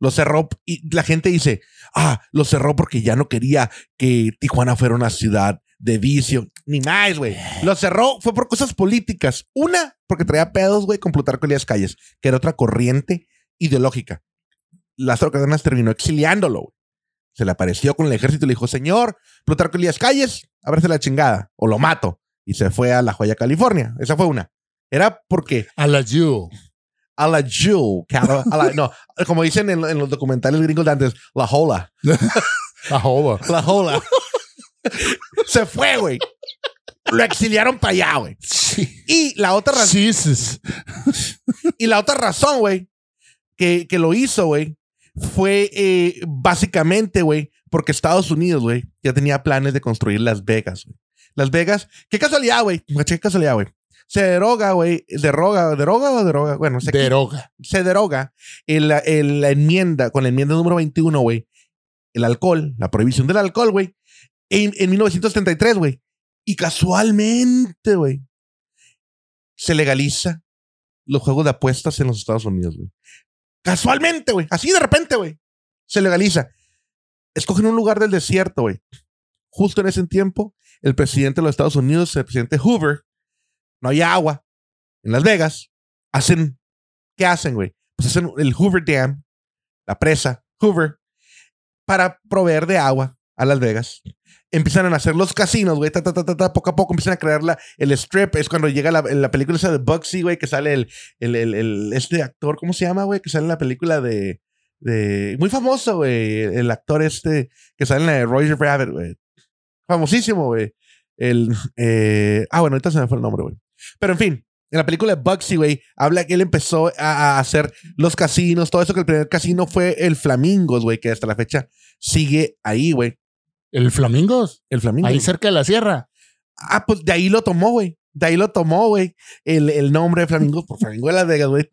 Lo cerró y la gente dice, ah, lo cerró porque ya no quería que Tijuana fuera una ciudad de vicio. Ni más, güey. Lo cerró fue por cosas políticas. Una, porque traía pedos, güey, con Plutarco Elías Calles, que era otra corriente ideológica. Lázaro Cárdenas terminó exiliándolo, güey. Se le apareció con el ejército y le dijo, señor, Plutarco Elías Calles, ábrese la chingada, o lo mato. Y se fue a La Joya, California. Esa fue una. Era porque... A la Jew. A la Jew. a la- no, como dicen en, en los documentales gringos de antes, la hola. La joda. La hola. se fue, güey. Lo exiliaron para allá, güey. Sí. Y la otra razón, Jesus. y la otra razón, güey, que, que lo hizo, güey, fue eh, básicamente, güey, porque Estados Unidos, güey, ya tenía planes de construir Las Vegas. Las Vegas, qué casualidad, güey. Qué casualidad, güey. Se deroga, güey. Deroga, deroga o deroga. Bueno, se, Deroga. se deroga en la, en la enmienda, con la enmienda número 21, güey. El alcohol, la prohibición del alcohol, güey. En, en 1933, güey. Y casualmente, güey, se legaliza los juegos de apuestas en los Estados Unidos, güey. Casualmente, güey. Así de repente, güey. Se legaliza. Escogen un lugar del desierto, güey. Justo en ese tiempo, el presidente de los Estados Unidos, el presidente Hoover, no hay agua en Las Vegas. Hacen, ¿qué hacen, güey? Pues hacen el Hoover Dam, la presa Hoover, para proveer de agua a Las Vegas. Empiezan a hacer los casinos, güey, ta, ta, ta, ta, poco a poco empiezan a crear la, el strip. Es cuando llega la, la película esa de Bugsy, güey, que sale el, el, el- este actor, ¿cómo se llama, güey? Que sale en la película de, de muy famoso, güey, el actor este que sale en la de Roger Rabbit, güey. Famosísimo, güey. El, eh, ah, bueno, ahorita se me fue el nombre, güey. Pero en fin, en la película de Bugsy, güey, habla que él empezó a, a hacer los casinos, todo eso, que el primer casino fue el Flamingos, güey, que hasta la fecha sigue ahí, güey. El Flamingos. El Flamingo. Ahí cerca de la sierra. Ah, pues de ahí lo tomó, güey. De ahí lo tomó, güey. El, el nombre de Flamingos por Flamingo de Las Vegas, güey.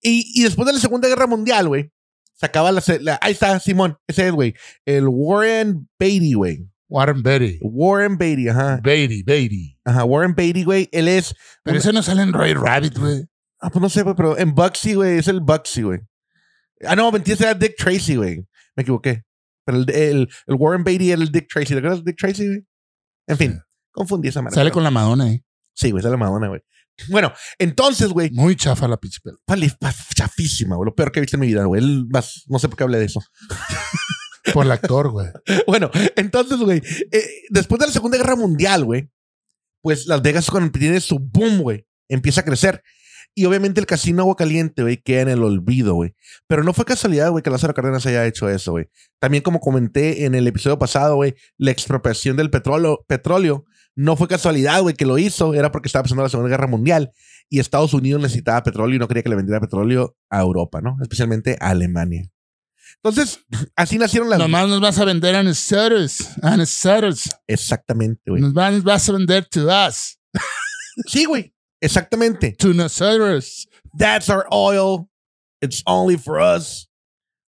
Y, y después de la Segunda Guerra Mundial, güey, sacaba la, la- Ahí está, Simón. Ese es, güey. El Warren Beatty, güey. Warren Beatty. Warren Beatty, ajá. Beatty, Beatty. Ajá, Warren Beatty, güey. Él es. Pero ese no sale en Roy Rabbit, güey. Ah, pues no sé, güey, pero en Bugsy, güey, es el Bugsy, güey. Ah, no, mentira, ese era Dick Tracy, güey. Me equivoqué. Pero el, el, el Warren Beatty era el Dick Tracy. ¿Te acuerdas de Dick Tracy? En fin, confundí esa manera. Sale con la Madonna ahí. Sí, güey, sale Madonna, güey. Bueno, entonces, güey, Muy chafa la pinche chafísima, güey. Lo peor que he visto en mi vida, güey. No sé por qué hablé de eso. Por el actor, güey. Bueno, entonces, güey, eh, después de la Segunda Guerra Mundial, güey, pues Las Vegas cuando tiene su boom, güey, empieza a crecer. Y obviamente el casino Agua Caliente, güey, queda en el olvido, güey. Pero no fue casualidad, güey, que Lázaro Cárdenas haya hecho eso, güey. También como comenté en el episodio pasado, güey, la expropiación del petróleo, petróleo no fue casualidad, güey, que lo hizo. Era porque estaba pasando la Segunda Guerra Mundial y Estados Unidos necesitaba petróleo y no quería que le vendiera petróleo a Europa, ¿no? Especialmente a Alemania. Entonces, así nacieron las... Nomás nos vas a vender a nosotros. A nosotros. Exactamente, güey. Nos vas, vas a vender to us. Sí, güey. Exactamente. To nosotros. That's our oil. It's only for us.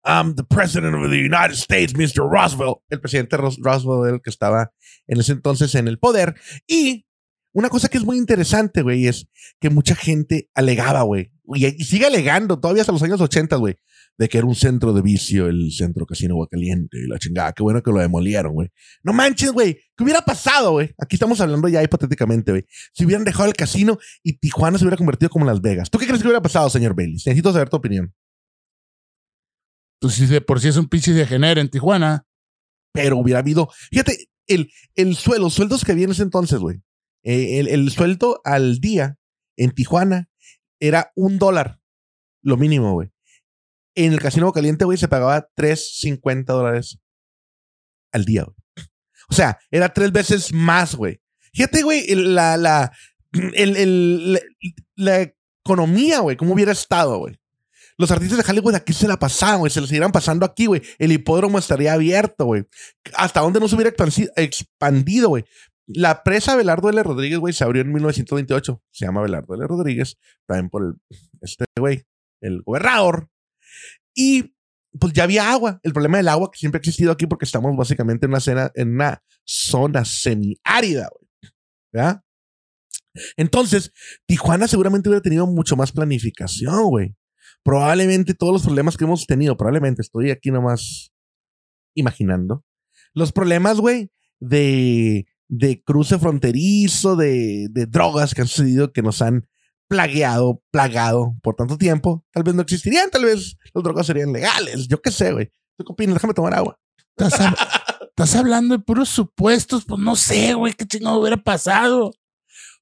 I'm the president of the United States, Mr. Roosevelt. El presidente Ros- Roosevelt, el que estaba en ese entonces en el poder. Y una cosa que es muy interesante, güey, es que mucha gente alegaba, güey, y, y sigue alegando todavía hasta los años 80, güey, de que era un centro de vicio, el centro casino Agua Caliente y la chingada. Qué bueno que lo demolieron, güey. No manches, güey. ¿Qué hubiera pasado, güey? Aquí estamos hablando ya hipotéticamente, güey. Si hubieran dejado el casino y Tijuana se hubiera convertido como Las Vegas. ¿Tú qué crees que hubiera pasado, señor Bailey? Necesito saber tu opinión. Pues si de por sí es un pinche de genera en Tijuana. Pero hubiera habido. Fíjate, el, el sueldo, los sueldos que había en ese entonces, güey. Eh, el, el sueldo al día en Tijuana era un dólar, lo mínimo, güey. En el casino Caliente, güey, se pagaba 3.50 dólares al día, güey. O sea, era tres veces más, güey. Fíjate, güey, la, la, el- el- la, economía, güey, cómo hubiera estado, güey. Los artistas de Hollywood aquí se la pasaban, güey. Se la siguieran pasando aquí, güey. El hipódromo estaría abierto, güey. Hasta dónde no se hubiera expandido, güey. La presa Belardo L. Rodríguez, güey, se abrió en 1928. Se llama Belardo L. Rodríguez. También por el, este güey, el gobernador. Y pues ya había agua. El problema del agua que siempre ha existido aquí porque estamos básicamente en una, cena, en una zona semiárida, güey. ¿Verdad? Entonces, Tijuana seguramente hubiera tenido mucho más planificación, güey. Probablemente todos los problemas que hemos tenido, probablemente estoy aquí nomás imaginando. Los problemas, güey, de, de cruce fronterizo, de, de drogas que han sucedido, que nos han plagueado, plagado por tanto tiempo, tal vez no existirían, tal vez las drogas serían legales. Yo qué sé, güey. ¿Tú qué opinas? Déjame tomar agua. Estás, hab- estás hablando de puros supuestos, pues no sé, güey, qué chingado hubiera pasado.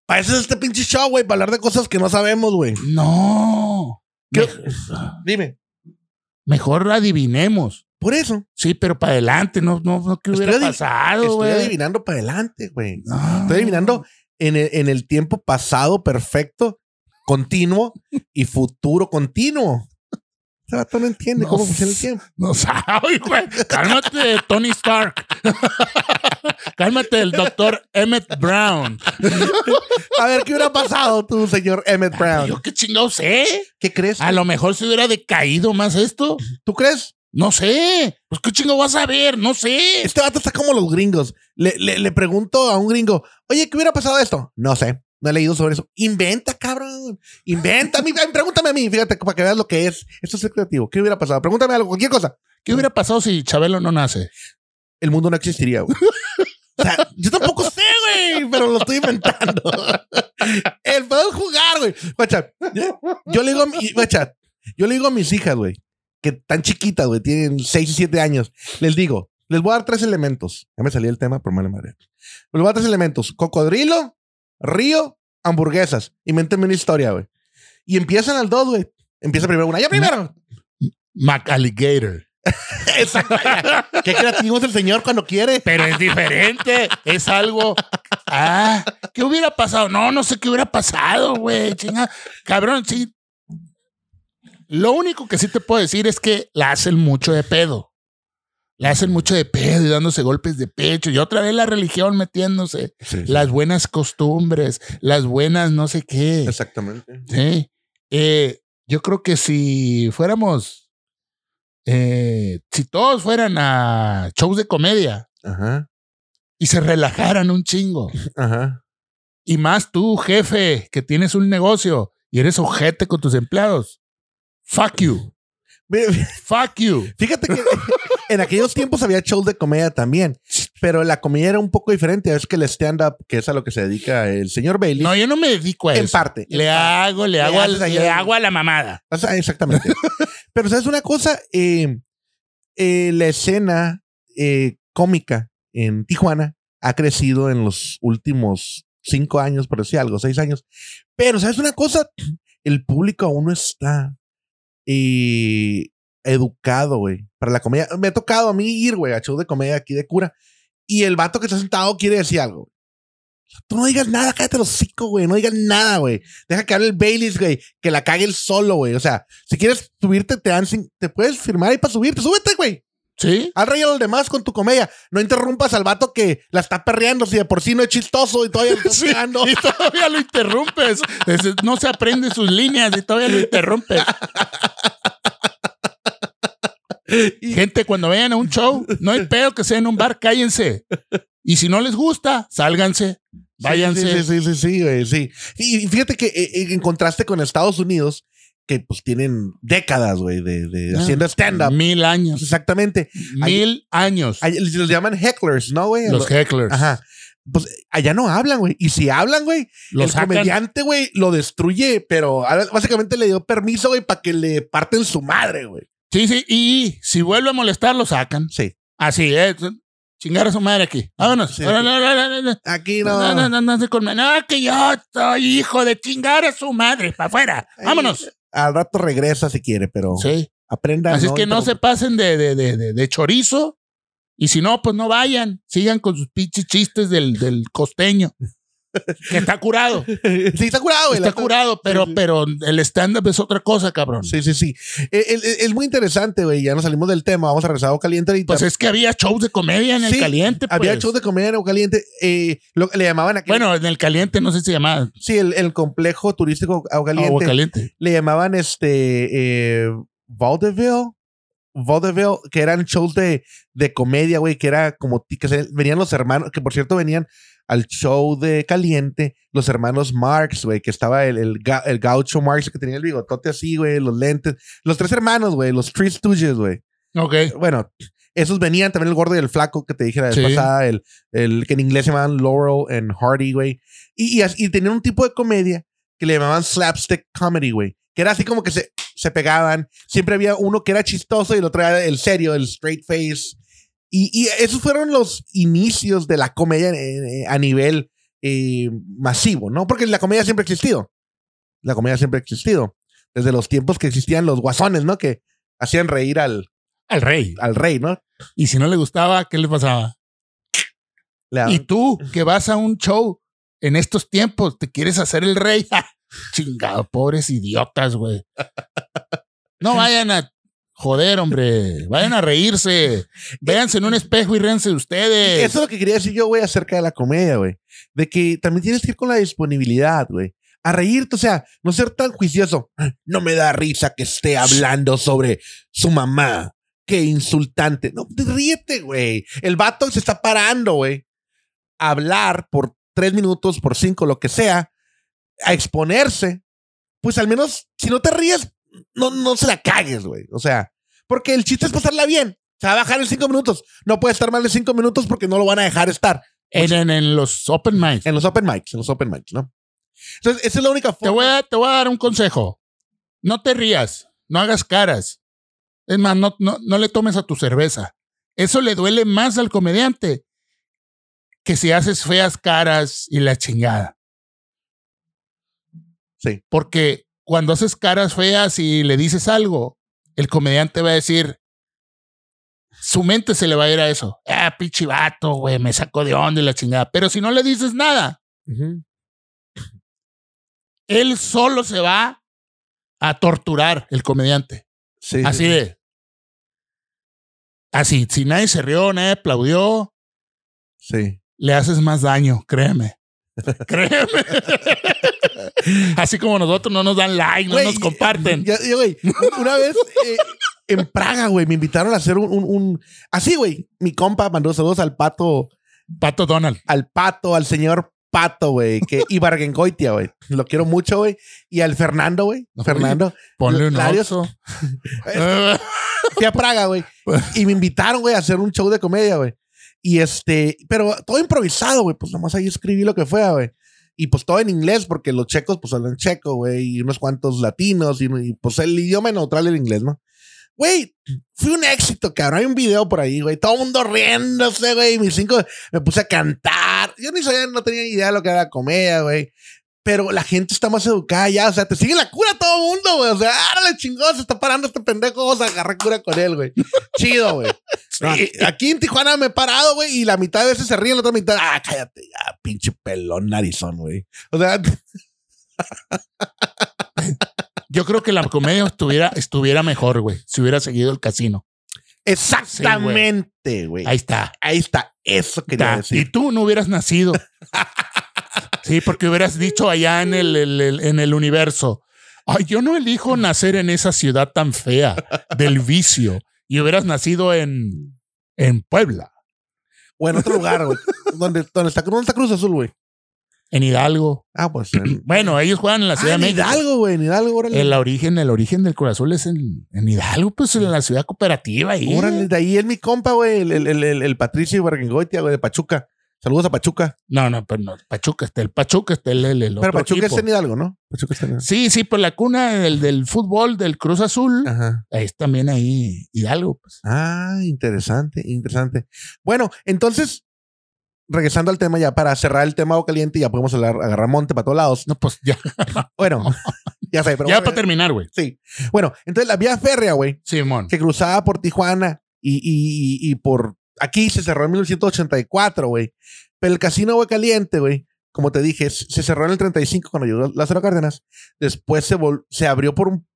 Para eso es este pinche show, güey, para hablar de cosas que no sabemos, güey. No. Dime. mejor adivinemos. Por eso. Sí, pero para adelante, no, no, no, ¿qué hubiera pasado, Estoy adivinando para adelante, güey. No. Estoy adivinando en el, en el tiempo pasado perfecto, continuo y futuro continuo. Este vato no entiende No cómo funciona el tiempo. No sabe, güey. Cálmate, Tony Stark. Cálmate, el doctor Emmett Brown. A ver, ¿qué hubiera pasado tú, señor Emmett Brown? Yo qué chingado sé. ¿Qué crees? A lo mejor se hubiera decaído más esto. ¿Tú crees? No sé. Pues qué chingo vas a ver, no sé. Este vato está como los gringos. Le, le- le pregunto a un gringo, oye, ¿qué hubiera pasado esto? No sé. No he leído sobre eso. Inventa, cabrón. Inventa. Pregúntame a mí, fíjate, para que veas lo que es. Esto es ser creativo. ¿Qué hubiera pasado? Pregúntame algo, cualquier cosa. ¿Qué hubiera pasado si Chabelo no nace? El mundo no existiría, güey. O sea, yo tampoco sé, güey, pero lo estoy inventando. El poder jugar, güey. Guacha, yo, le digo a mi, guacha, yo le digo a mis hijas, güey, que tan chiquitas, güey, tienen 6 y 7 años. Les digo, les voy a dar tres elementos. Ya me salí el tema, pero me madre. Les voy a dar tres elementos: cocodrilo, río, hamburguesas. Invéntenme una historia, güey. Y empiezan al dos, güey. Empieza primero una. Yo primero. McAlligator. Exacto. Qué creativo es el señor cuando quiere. Pero es diferente. es algo. Ah, ¿qué hubiera pasado? No, no sé qué hubiera pasado, güey. Chinga. Cabrón, sí. Lo único que sí te puedo decir es que la hacen mucho de pedo. La hacen mucho de pedo y dándose golpes de pecho. Y otra vez la religión metiéndose. Las buenas costumbres, las buenas no sé qué. Exactamente. Sí. Eh, yo creo que si fuéramos. eh, si todos fueran a shows de comedia Ajá. y se relajaran un chingo. Ajá. Y más tú, jefe, que tienes un negocio y eres ojete con tus empleados. Fuck you. Fuck you. Fíjate que en aquellos tiempos había shows de comedia también, pero la comedia era un poco diferente. Es que el stand-up, que es a lo que se dedica el señor Bailey, No, yo no me dedico a en eso. parte. Le en parte. hago, le Le hago, al- haces ahí le hago a la mamada. O sea, exactamente. pero, ¿sabes una cosa? Eh, eh, la escena eh, cómica en Tijuana ha crecido en los últimos cinco años, por decir algo, seis años. Pero, ¿sabes una cosa? El público aún no está eh, educado, güey, para la comedia. Me ha tocado a mí ir, güey, a show de comedia aquí de cura. Y el vato que está sentado quiere decir algo. Tú no digas nada, cállate los hocico, güey. No digas nada, güey. Deja que hable el Baileys, güey. Que la cague él solo, güey. O sea, si quieres subirte, te dan te puedes firmar ahí para subirte. Súbete, güey. ¿Sí? Haz reír a los demás con tu comedia. No interrumpas al vato que la está perreando si de por sí no es chistoso y todavía lo Sí. Y todavía lo interrumpes. Es- No se aprende sus líneas y todavía lo interrumpes. Y- Gente, cuando vayan a un show, no hay pedo que sea en un bar, cállense. Y si no les gusta, sálganse, váyanse. Sí, sí, sí, sí, sí, güey, sí. Y fíjate que eh, eh, en contraste con Estados Unidos, que pues tienen décadas, güey, de, de Ah, haciendo stand-up. Mil años. Exactamente. Mil años. Los llaman hecklers, ¿no, güey? Los hecklers. Ajá. Pues allá no hablan, güey. Y si hablan, güey, Los el sacan. comediante, güey, lo destruye, pero básicamente le dio permiso, güey, para que le parten su madre, güey. Sí, sí. Y si vuelve a molestar, lo sacan. Sí. Así es. Chingar a su madre aquí. Vámonos. Sí, No, sí. no, no, no, no, no. Aquí No, no. no, no, no, no, con- no, que yo soy hijo de chingar a su madre. Para afuera. Vámonos. Al rato regresa si quiere, pero Sí. aprenda. Así es que no se pasen de, de, de, de- de chorizo. Y si no, pues no vayan. Sigan con sus pinches chistes del, del costeño. Que está curado. sí, está curado, güey. Está curado, pero, pero el stand-up es otra cosa, cabrón. Sí, sí, sí. Eh, el- el- Es, muy interesante, güey. Ya nos salimos del tema. Vamos a regresar a Agua Caliente ahorita. Pues es que había shows de comedia en el Sí, caliente. Había pues. shows de comedia en Agua Caliente. Eh, lo, le llamaban aquí. Bueno, en el caliente no sé si se llamaba Sí, el, el complejo turístico Agua Caliente. agua caliente. Le llamaban este. Eh, Vaudeville. vaudeville, que eran shows de, de comedia, güey, que era como que se- venían los hermanos, que por cierto venían al show de Caliente, los hermanos Marx, güey, que estaba el, el, ga- el gaucho Marx que tenía el bigotote así, güey, los lentes, los tres hermanos, güey, los Three Stooges, güey. Ok. Bueno, esos venían también el gordo y el flaco que te dije la vez Sí. pasada, el, el que en inglés se llamaban Laurel and Hardy, güey. Y, y tenían un tipo de comedia que le llamaban slapstick comedy, güey. Que era así como que se, se pegaban. Siempre había uno que era chistoso y el otro era el serio, el straight face. Y, y esos fueron los inicios de la comedia eh, eh, a nivel eh, masivo, ¿no? Porque la comedia siempre ha existido. La comedia siempre ha existido. Desde los tiempos que existían los guasones, ¿no? Que hacían reír al, Al rey. al rey, ¿no? Y si no le gustaba, ¿qué le pasaba? Y tú, que vas a un show en estos tiempos, te quieres hacer el rey. Chingado, pobres idiotas, güey. No vayan a joder, hombre. Vayan a reírse. Véanse en un espejo y ríanse de ustedes. Eso es lo que quería decir yo, güey, acerca de la comedia, güey. De que también tienes que ir con la disponibilidad, güey. A reírte, o sea, no ser tan juicioso. No me da risa que esté hablando sobre su mamá. Qué insultante. No, ríete, güey. El vato se está parando, güey. A hablar por tres minutos, por cinco, lo que sea, a exponerse. Pues al menos, si no te ríes, no, no se la cagues, güey. O sea, porque el chiste es pasarla bien. Se va a bajar en cinco minutos. No puede estar más de cinco minutos porque no lo van a dejar estar. En, en- en los open mics. En los open mics, en los open mics, ¿no? Entonces, esa es la única Te forma. voy, a, te voy a dar un consejo. No te rías. No hagas caras. Es más, no, no, no le tomes a tu cerveza. Eso le duele más al comediante que si haces feas caras y la chingada. Sí. Porque cuando haces caras feas y le dices algo, el comediante va a decir, su mente se le va a ir a eso. Ah, pinche vato, güey, me sacó de onda y la chingada. Pero si no le dices nada, él solo se va a torturar el comediante. Sí, sí, Así sí. de. Así, si nadie se rió, nadie aplaudió, Sí. le haces más daño, créeme. créeme. Así como nosotros no nos dan like, no nos comparten. Ya- ya, güey, una vez eh, en Praga, güey, me invitaron a hacer un, un- un- Así, güey. Mi compa mandó saludos al pato, Pato Donald. al pato, al señor pato, güey, que Ibargengoitia, güey. Lo quiero mucho, güey. Y al Fernando, güey. Fernando. Ponle un oso. Fui a Praga, güey. Y me invitaron, güey, a hacer un show de comedia, güey. Y este, pero todo improvisado, güey. Pues nomás ahí escribí lo que fue, güey. Y pues todo en inglés, porque los checos, pues hablan checo, güey. Y unos cuantos latinos. Y, pues el idioma neutral del inglés, ¿no? Güey, fue un éxito, cabrón. Hay un video por ahí, güey. Todo el mundo riéndose, güey. Mis cinco, me puse a cantar. Yo ni sabía, no tenía idea de lo que era la comedia, güey. Pero la gente está más educada ya. O sea, te sigue la cura todo el mundo, güey. O sea, árale chingón, se está parando este pendejo. Vamos a agarrar cura con él, güey. Chido, güey. Aquí en Tijuana me he parado, güey, y la mitad de veces se ríen, la otra mitad, ah, cállate, ya, pinche pelón narizón, güey. O sea, Yo creo que la comedia estuviera, estuviera mejor, güey, si hubiera seguido el casino. exactamente, güey. Ahí Ahí, está. está, eso quería está. Y decir. tú no hubieras nacido. Sí, porque hubieras dicho allá en el, el- el- en el universo. Ay, yo no elijo nacer en esa ciudad tan fea del vicio. Y hubieras nacido en, en Puebla, O en otro lugar, güey. donde, donde, está, ¿Dónde está Cruz Azul, güey? en Hidalgo. Ah, pues. En, Bueno, ellos juegan en la Ciudad ah, en de México. Hidalgo, güey, en Hidalgo, órale. El origen, el origen del corazón es en, en Hidalgo, pues en la ciudad cooperativa ahí. Órale, de ahí es mi compa, güey, el, el, el, el, Patricio Ibargengoitia, güey, de Pachuca. Saludos a Pachuca. No, no, pero no, Pachuca está el Pachuca, está el, el, el Pero otro Pachuca equipo. está en Hidalgo, ¿no? Pachuca está en Hidalgo. Sí, sí, pues la cuna del, del fútbol del Cruz Azul Ajá. es también ahí Hidalgo. Pues. Ah, interesante, interesante. Bueno, entonces, regresando al tema ya para cerrar el tema agua caliente, ya podemos hablar, agarrar monte para todos lados. No, pues ya, Bueno, ya sé, pero ya bueno, para terminar, güey. Sí. Bueno, entonces la vía férrea, güey, Simón. que cruzaba por Tijuana y, y, y, y por aquí se cerró en 1984, güey. Pero el casino agua caliente, güey, como te dije, se cerró en el 35 cuando llegó Lázaro Cárdenas. Después se, se abrió por un,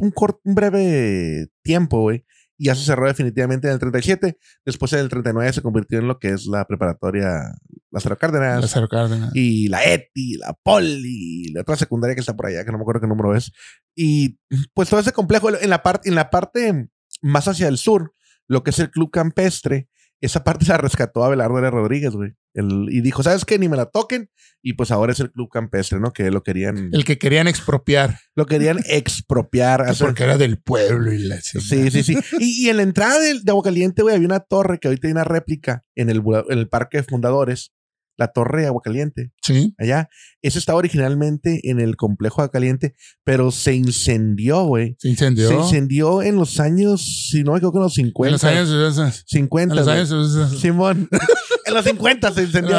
un, cort- un breve tiempo, güey. Y ya se cerró definitivamente en el 37. Después en el 39 se convirtió en lo que es la preparatoria Lázaro Cárdenas. Lázaro Cárdenas. Y la ETI, la POLI, la otra secundaria que está por allá, que no me acuerdo qué número es. Y pues todo ese complejo en la parte, en la parte más hacia el sur, lo que es el Club Campestre, esa parte se la rescató Abelardo R. Rodríguez, güey. El- y dijo, ¿sabes qué? Ni me la toquen. Y pues ahora es el Club Campestre, ¿no? Que lo querían, El que querían expropiar. lo querían expropiar. hacer- Porque era del pueblo y la Sí, sí, sí. Y, y en la entrada de, de Aguacaliente, güey, había una torre que ahorita hay una réplica en el, en el Parque de Fundadores. La Torre de Aguacaliente, Sí. allá. Esa estaba originalmente en el complejo de Aguacaliente, pero se incendió, güey. Se incendió. Se incendió en los años, si no me equivoco, en los 50. En los años. 50. En los años. Simón. en los 50 se incendió.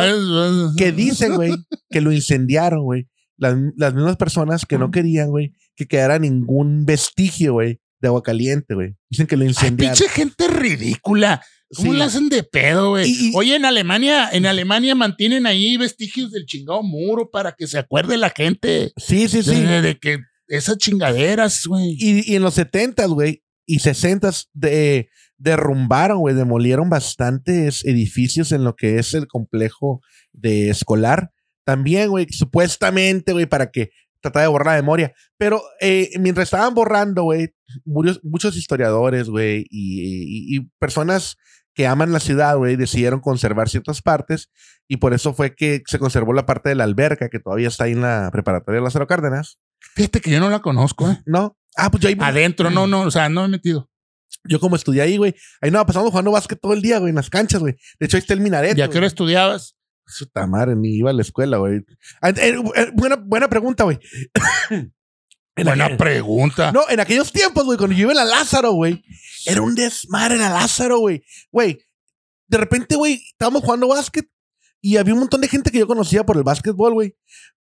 Que dicen, güey, que lo incendiaron, güey. Las, las mismas personas que no querían, güey, que quedara ningún vestigio, güey, de agua caliente, güey. Dicen que lo Ay, incendiaron. pinche gente ridícula. ¿Cómo Sí. la hacen de pedo, güey? Oye, en Alemania, en Alemania mantienen ahí vestigios del chingado muro para que se acuerde la gente Sí, sí, sí. de, de que esas chingaderas, güey. Y, y en los 70, güey, y 60 de, derrumbaron, güey, demolieron bastantes edificios en lo que es el complejo de escolar. También, güey, supuestamente, güey, para que tratara de borrar la memoria. Pero eh, mientras estaban borrando, güey, murió- muchos historiadores, güey, y, y- y personas que aman la ciudad, güey, decidieron conservar ciertas partes y por eso fue que se conservó la parte de la alberca que todavía está ahí en la preparatoria de Lázaro Cárdenas. Fíjate que yo no la conozco, ¿eh? ¿No? Ah, pues yo ahí Adentro, no, no, o sea, no me he metido. Yo como estudié ahí, güey, ahí no pasamos jugando básquet todo el día, güey, en las canchas, güey. De hecho, ahí está el minareto. ¿Ya qué hora estudiabas? Puta madre, ni iba a la escuela, güey. Ah, eh, eh, buena, buena pregunta, güey. En Buena aquel- pregunta. No, en aquellos tiempos, güey, cuando yo iba en la Lázaro, güey, era un desmadre la Lázaro, güey. Güey, de repente, güey, estábamos jugando básquet y había un montón de gente que yo conocía por el básquetbol, güey.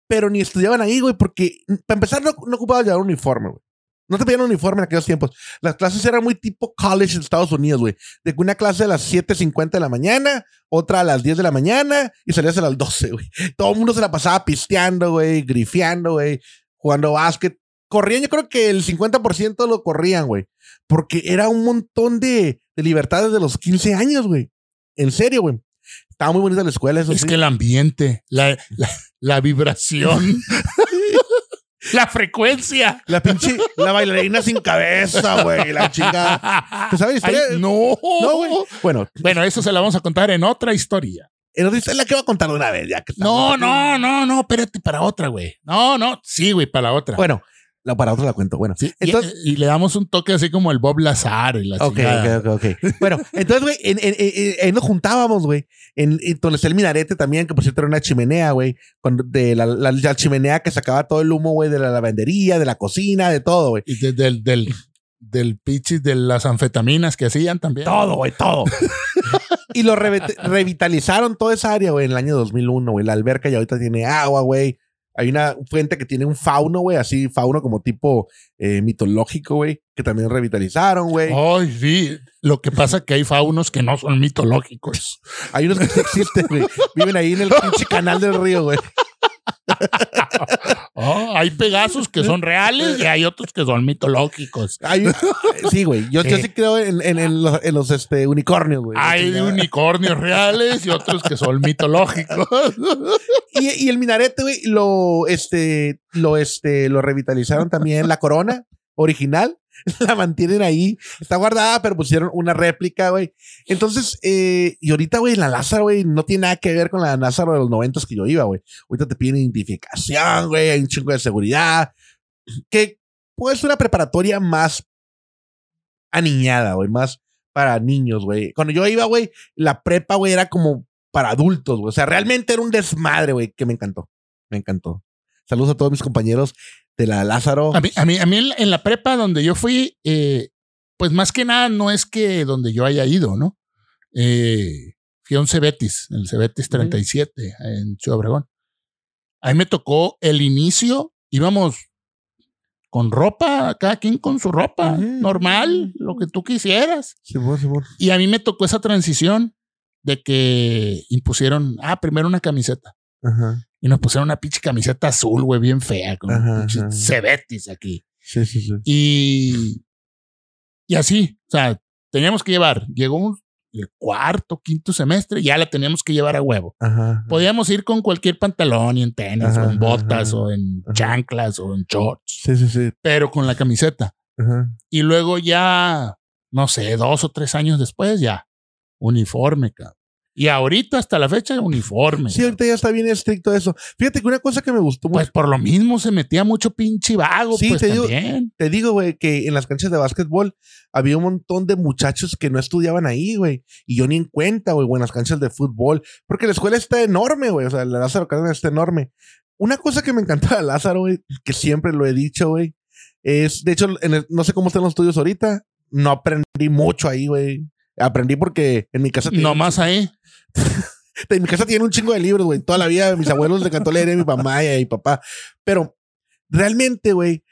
Pero ni estudiaban ahí, güey, porque mm, para empezar no, no ocupabas llevar uniforme, güey. No te pedían uniforme en aquellos tiempos. Las clases eran muy tipo college en Estados Unidos, güey. De que una clase a las 7.50 de la mañana, otra a las 10 de la mañana y salías a las 12, güey. Todo el mundo se la pasaba pisteando, güey, grifeando, güey, jugando básquet. Corrían, yo creo que el 50% lo corrían, güey. Porque era un montón de, de libertades de los 15 años, güey. En serio, güey. Estaba muy bonita la escuela, eso Es sí. que el ambiente, la, la, la vibración, la frecuencia. La pinche, la bailarina sin cabeza, güey, la chica. ¿Te sabes la Ay, historia? no. No, güey. Bueno, Bueno, eso se la vamos a contar en otra historia. en otra historia la que voy a contar de una vez, ya que No, no, no, no, espérate para otra, güey. No, no, sí, güey, para la otra. Bueno, la para otra la cuento. Bueno, Sí, y- entonces. y, le damos un toque así como el Bob Lazar y la Ok, chingada. ok, ok, ok. Bueno, entonces, güey, en, en- en- en- nos juntábamos, güey. En, donde está el minarete también, que por cierto era una chimenea, güey. De la, la- la chimenea que sacaba todo el humo, güey, de la lavandería, de la cocina, de todo, güey. Y de- del, del, del pichis de las anfetaminas que hacían también. Todo, güey, todo. y lo revit- revitalizaron toda esa área, güey, en el año 2001, güey. La alberca ya ahorita tiene agua, güey. Hay una fuente que tiene un fauno, güey, así, fauno como tipo eh, mitológico, güey, que también revitalizaron, güey. Ay, sí. Lo que pasa es que hay faunos que no son mitológicos. Hay unos que sí existen, güey. Viven ahí en el pinche canal del río, güey. Oh, hay pegasos que son reales y hay otros que son mitológicos. Hay sí, güey. Yo, yo Sí. sí creo en, en- en los, en los, este, unicornios, güey. Hay de unicornios reales y otros que son mitológicos. Y, y el minarete, güey, lo, este, lo, este, lo revitalizaron también. La corona original la mantienen ahí. Está guardada, pero pusieron una réplica, güey. Entonces, eh, y ahorita, güey, la Lázaro, güey, no tiene nada que ver con la Lázaro de los noventas que yo iba, güey. Ahorita te piden identificación, güey, hay un chingo de seguridad. Que puede ser una preparatoria más aniñada, güey, más para niños, güey. Cuando yo iba, güey, la prepa, güey, era como para adultos, güey. O sea, realmente era un desmadre, güey, que me encantó. Me encantó. Saludos a todos mis compañeros de la Lázaro. A mí, a mí, a mí en, la, en la prepa donde yo fui, eh, pues más que nada no es que donde yo haya ido, ¿no? Eh, fui a un Cebetis, el Cebetis 37 en Ciudad Obregón. Ahí me tocó el inicio, íbamos con ropa, cada quien con su ropa, normal, lo que tú quisieras. Simón. Y a mí me tocó esa transición de que impusieron, ah, primero una camiseta. Ajá. Y nos pusieron una pinche camiseta azul, güey, bien fea, con Ajá, pinche ajá. Cebetis aquí. Sí, sí, sí. Y, y así, o sea, teníamos que llevar, llegó un- el cuarto, quinto semestre, ya la teníamos que llevar a huevo. Ajá. Podíamos ir con cualquier pantalón y en tenis, o en botas, o en chanclas, o en shorts, Sí, sí, sí. pero con la camiseta. Y luego ya no sé, dos o tres años después ya, uniforme, cabrón. Y ahorita hasta la fecha, uniforme. Sí, ahorita ya está bien estricto eso. Fíjate que una cosa que me gustó mucho. Pues por lo mismo se metía mucho pinche vago, Sí, pues te digo- también. Te digo, güey, que en las canchas de básquetbol había un montón de muchachos que no estudiaban ahí, güey. Y yo ni en cuenta, güey, en las canchas de fútbol. Porque la escuela está enorme, güey. O sea, la Lázaro Cárdenas está enorme. Una cosa que me encanta de Lázaro, güey, que siempre lo he dicho, güey, es, de hecho, en el- no sé cómo están los estudios ahorita. No aprendí mucho ahí, güey. Aprendí porque en mi casa No más ahí. en mi casa tiene un chingo de libros, güey. Toda la vida mis abuelos le encantó leer a mi mamá y a mi papá. Pero realmente, güey,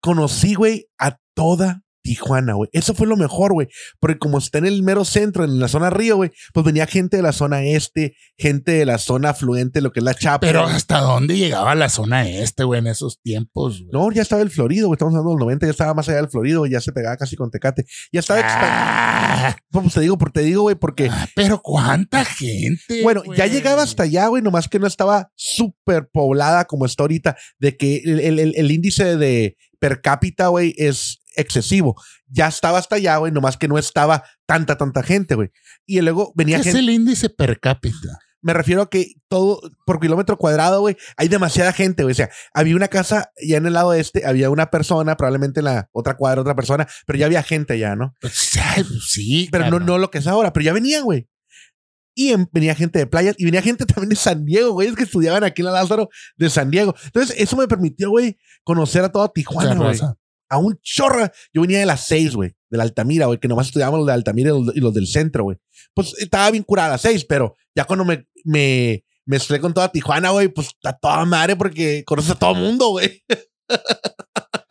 conocí, güey, a toda Tijuana, güey. Eso fue lo mejor, güey. Porque como está en el mero centro, en la zona río, güey, pues venía gente de la zona este, gente de la zona afluente, lo que es la Chapa. Pero hasta dónde llegaba la zona este, güey, en esos tiempos, güey. No, ya estaba el Florido, güey. Estamos hablando del 90, ya estaba más allá del Florido, güey. Ya se pegaba casi con Tecate. Ya estaba expandido. Ah, Pues te digo, porque te digo, güey, porque ah, pero cuánta gente. Bueno, ya llegaba hasta allá, güey, nomás que no estaba súper poblada como está ahorita, de que el, el- el- el índice de per cápita, güey, es excesivo. Ya estaba hasta allá, güey, nomás que no estaba tanta, tanta gente, güey. Y luego ¿Qué venía es gente, el índice per cápita? me refiero a que todo por kilómetro cuadrado, güey, hay demasiada gente, güey. O sea, había una casa ya en el lado este, había una persona, probablemente en la otra cuadra otra persona, pero ya había gente allá, ¿no? Pues, pues, sí, pero no, no lo que es ahora, pero ya venían, güey. Y en- venía gente de playas y venía gente también de San Diego, güey, es que estudiaban aquí en la Lázaro de San Diego. Entonces, eso me permitió, güey, conocer a toda Tijuana, güey. A un chorro. Yo venía de las seis, güey, de la Altamira, güey, que nomás estudiábamos los de Altamira y los, del centro, güey. Pues estaba bien curada a las seis, pero ya cuando me, me mezclé con toda Tijuana, güey, pues a toda madre porque conoces a todo mundo, güey.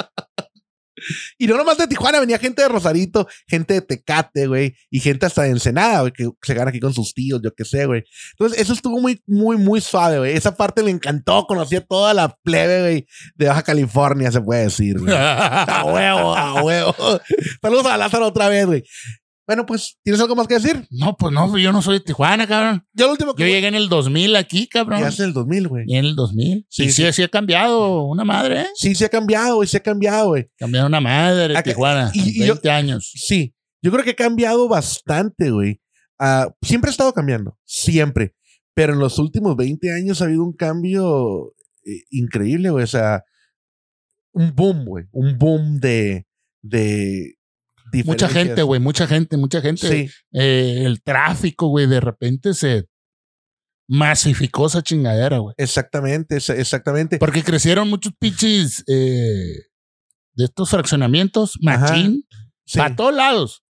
Y no nomás de Tijuana, venía gente de Rosarito, gente de Tecate, güey, y gente hasta de Ensenada, güey, que se gana aquí con sus tíos, yo qué sé, güey. Entonces, eso estuvo muy, muy, muy suave, güey. Esa parte me encantó, conocí a toda la plebe, güey, de Baja California, se puede decir, güey. A huevo, a huevo. Saludos a Lázaro otra vez, güey. Bueno, pues, ¿tienes algo más que decir? No, pues no, yo no soy de Tijuana, cabrón. Yo lo último que... Yo llegué en el 2000 aquí, cabrón. Ya hace el 2000, güey. Y en el 2000. Sí, Sí, sí, sí, ha cambiado una madre, ¿eh? Sí, se ha cambiado, güey, se ha cambiado, güey. Cambiado una madre, Acá- Tijuana. y- y yo- 20 años. Sí, yo creo que ha cambiado bastante, güey. Ah, siempre ha estado cambiando, siempre. Pero en los últimos 20 años ha habido un cambio eh, increíble, güey. O sea, un boom, güey. Un boom de, de Mucha gente, güey, mucha gente, mucha gente. Sí, Eh, el tráfico, güey, de repente se masificó esa chingadera, güey. exactamente, exactamente. Porque crecieron muchos pinches eh, de estos fraccionamientos, machín, Sí. para todos lados.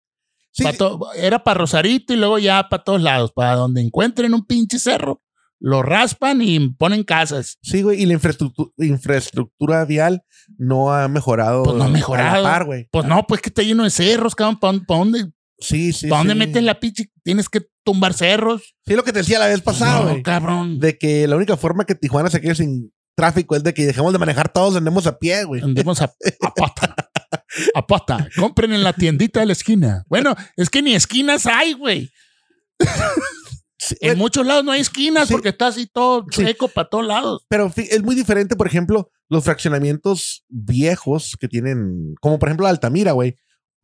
Sí, Pa' to- era para Rosarito y luego ya para todos lados, para donde encuentren un pinche cerro, lo raspan y ponen casas. sí, güey. Y la infraestructura, infraestructura vial no ha mejorado. Pues no ha mejorado. par, güey. Pues no, pues que está lleno de cerros, cabrón. ¿Para dónde, Sí, sí. pa' dónde sí. meten la pinche? Tienes que tumbar cerros. Sí, lo que te decía la vez pasada, no, güey. cabrón. de que la única forma que Tijuana se quede sin tráfico es de que dejemos de manejar todos, andemos a pie, güey. Andemos a, a pata. A pata. Compren en la tiendita de la esquina. Bueno, es que ni esquinas hay, güey. En muchos lados no hay esquinas Sí. porque está así todo Sí. seco para todos lados. pero es muy diferente, por ejemplo, los fraccionamientos viejos que tienen, como por ejemplo la Altamira, güey,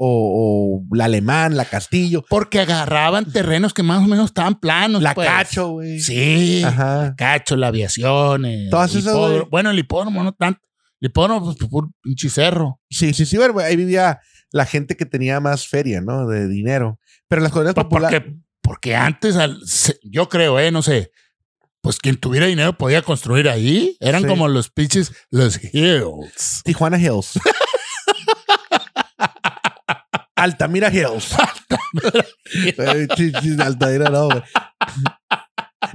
o, o la Alemán, la Castillo, Porque agarraban terrenos que más o menos estaban planos. la pues. Cacho, güey. Sí. Ajá. Cacho, la aviación. eh, Todas esas, güey. Bueno, el hipódromo no tanto. El hipódromo, pues, por pinche cerro. Sí, sí, sí, bueno, ahí vivía la gente que tenía más feria, ¿no? De dinero. Pero las colonias Po- populares. Porque, antes, al- yo creo, eh, no sé, pues quien tuviera dinero podía construir ahí. Eran Sí. como los pinches, los hills. Tijuana Hills. Altamira Hills. Altamira no, güey.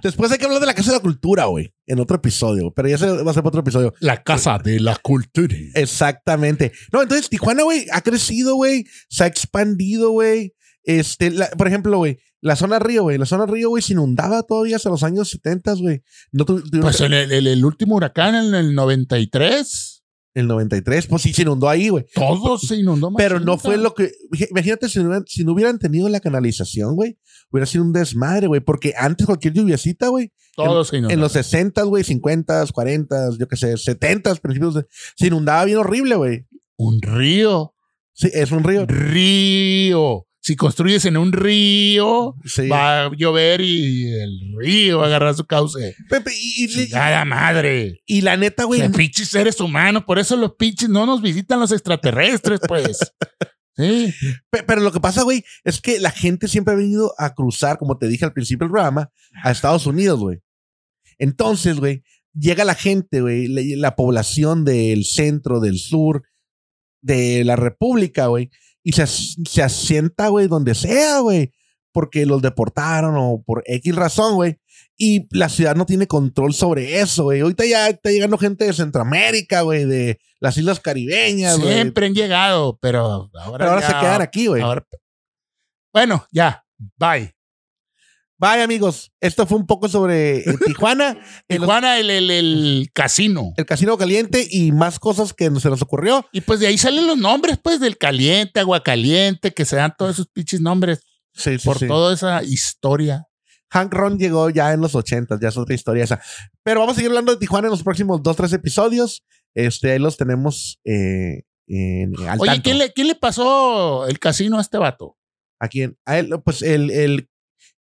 Después hay que hablar de la Casa de la Cultura, güey, en otro episodio, pero ya se va a ser para otro episodio. La casa de la cultura. Exactamente. No, entonces Tijuana, güey, ha crecido, güey, se ha expandido, güey. Este, la- por ejemplo, güey, la zona río, güey, la zona río, güey, se inundaba todavía hasta los años 70, güey. No Pues el, el- el último huracán en el 93, el 93, pues sí se inundó ahí, güey. todo se inundó. Pero machín, no fue lo que. Imagínate si no, hubieran, si no hubieran tenido la canalización, güey. Hubiera sido un desmadre, güey. Porque antes cualquier lluviacita, güey. Todo se inundó. En los 60, güey, 50, 40, yo qué sé, 70, principios de. Se inundaba bien horrible, güey. Un río. Sí, es un río. Río. Si construyes en un río, Sí. va a llover y el río va a agarrar su cauce. Pepe, y, y- Chingada madre. y la neta, güey, Los pinches seres humanos, por eso los pinches no nos visitan los extraterrestres, pues. Sí. Pe- Pero lo que pasa, güey, es que la gente siempre ha venido a cruzar, como te dije al principio del programa, a Estados Unidos, güey. Entonces, güey, llega la gente, güey, la, la población del centro, del sur, de la República, güey, y se, se asienta, güey, donde sea, güey, porque los deportaron o por X razón, güey. Y la ciudad no tiene control sobre eso, güey. Ahorita ya está llegando gente de Centroamérica, güey, de las islas caribeñas, güey. Siempre han llegado, pero ahora, Pero ahora ya- se quedan aquí, güey. Bueno, ya. Bye. Bye, amigos. Esto fue un poco sobre eh, Tijuana, Tijuana, el, el, el casino. el casino caliente y más cosas que se nos ocurrió. Y pues de ahí salen los nombres, pues, del caliente, agua caliente, que se dan todos esos pinches nombres Sí, sí, por sí. toda esa historia. Hank Ron llegó ya en los 80, ya es otra historia esa. Pero vamos a seguir hablando de Tijuana en los próximos dos, tres episodios. Este, ahí los tenemos eh, en, al Oye, tanto. ¿quién le, ¿quién le pasó el casino a este vato? Aquí en, a él, pues el, el,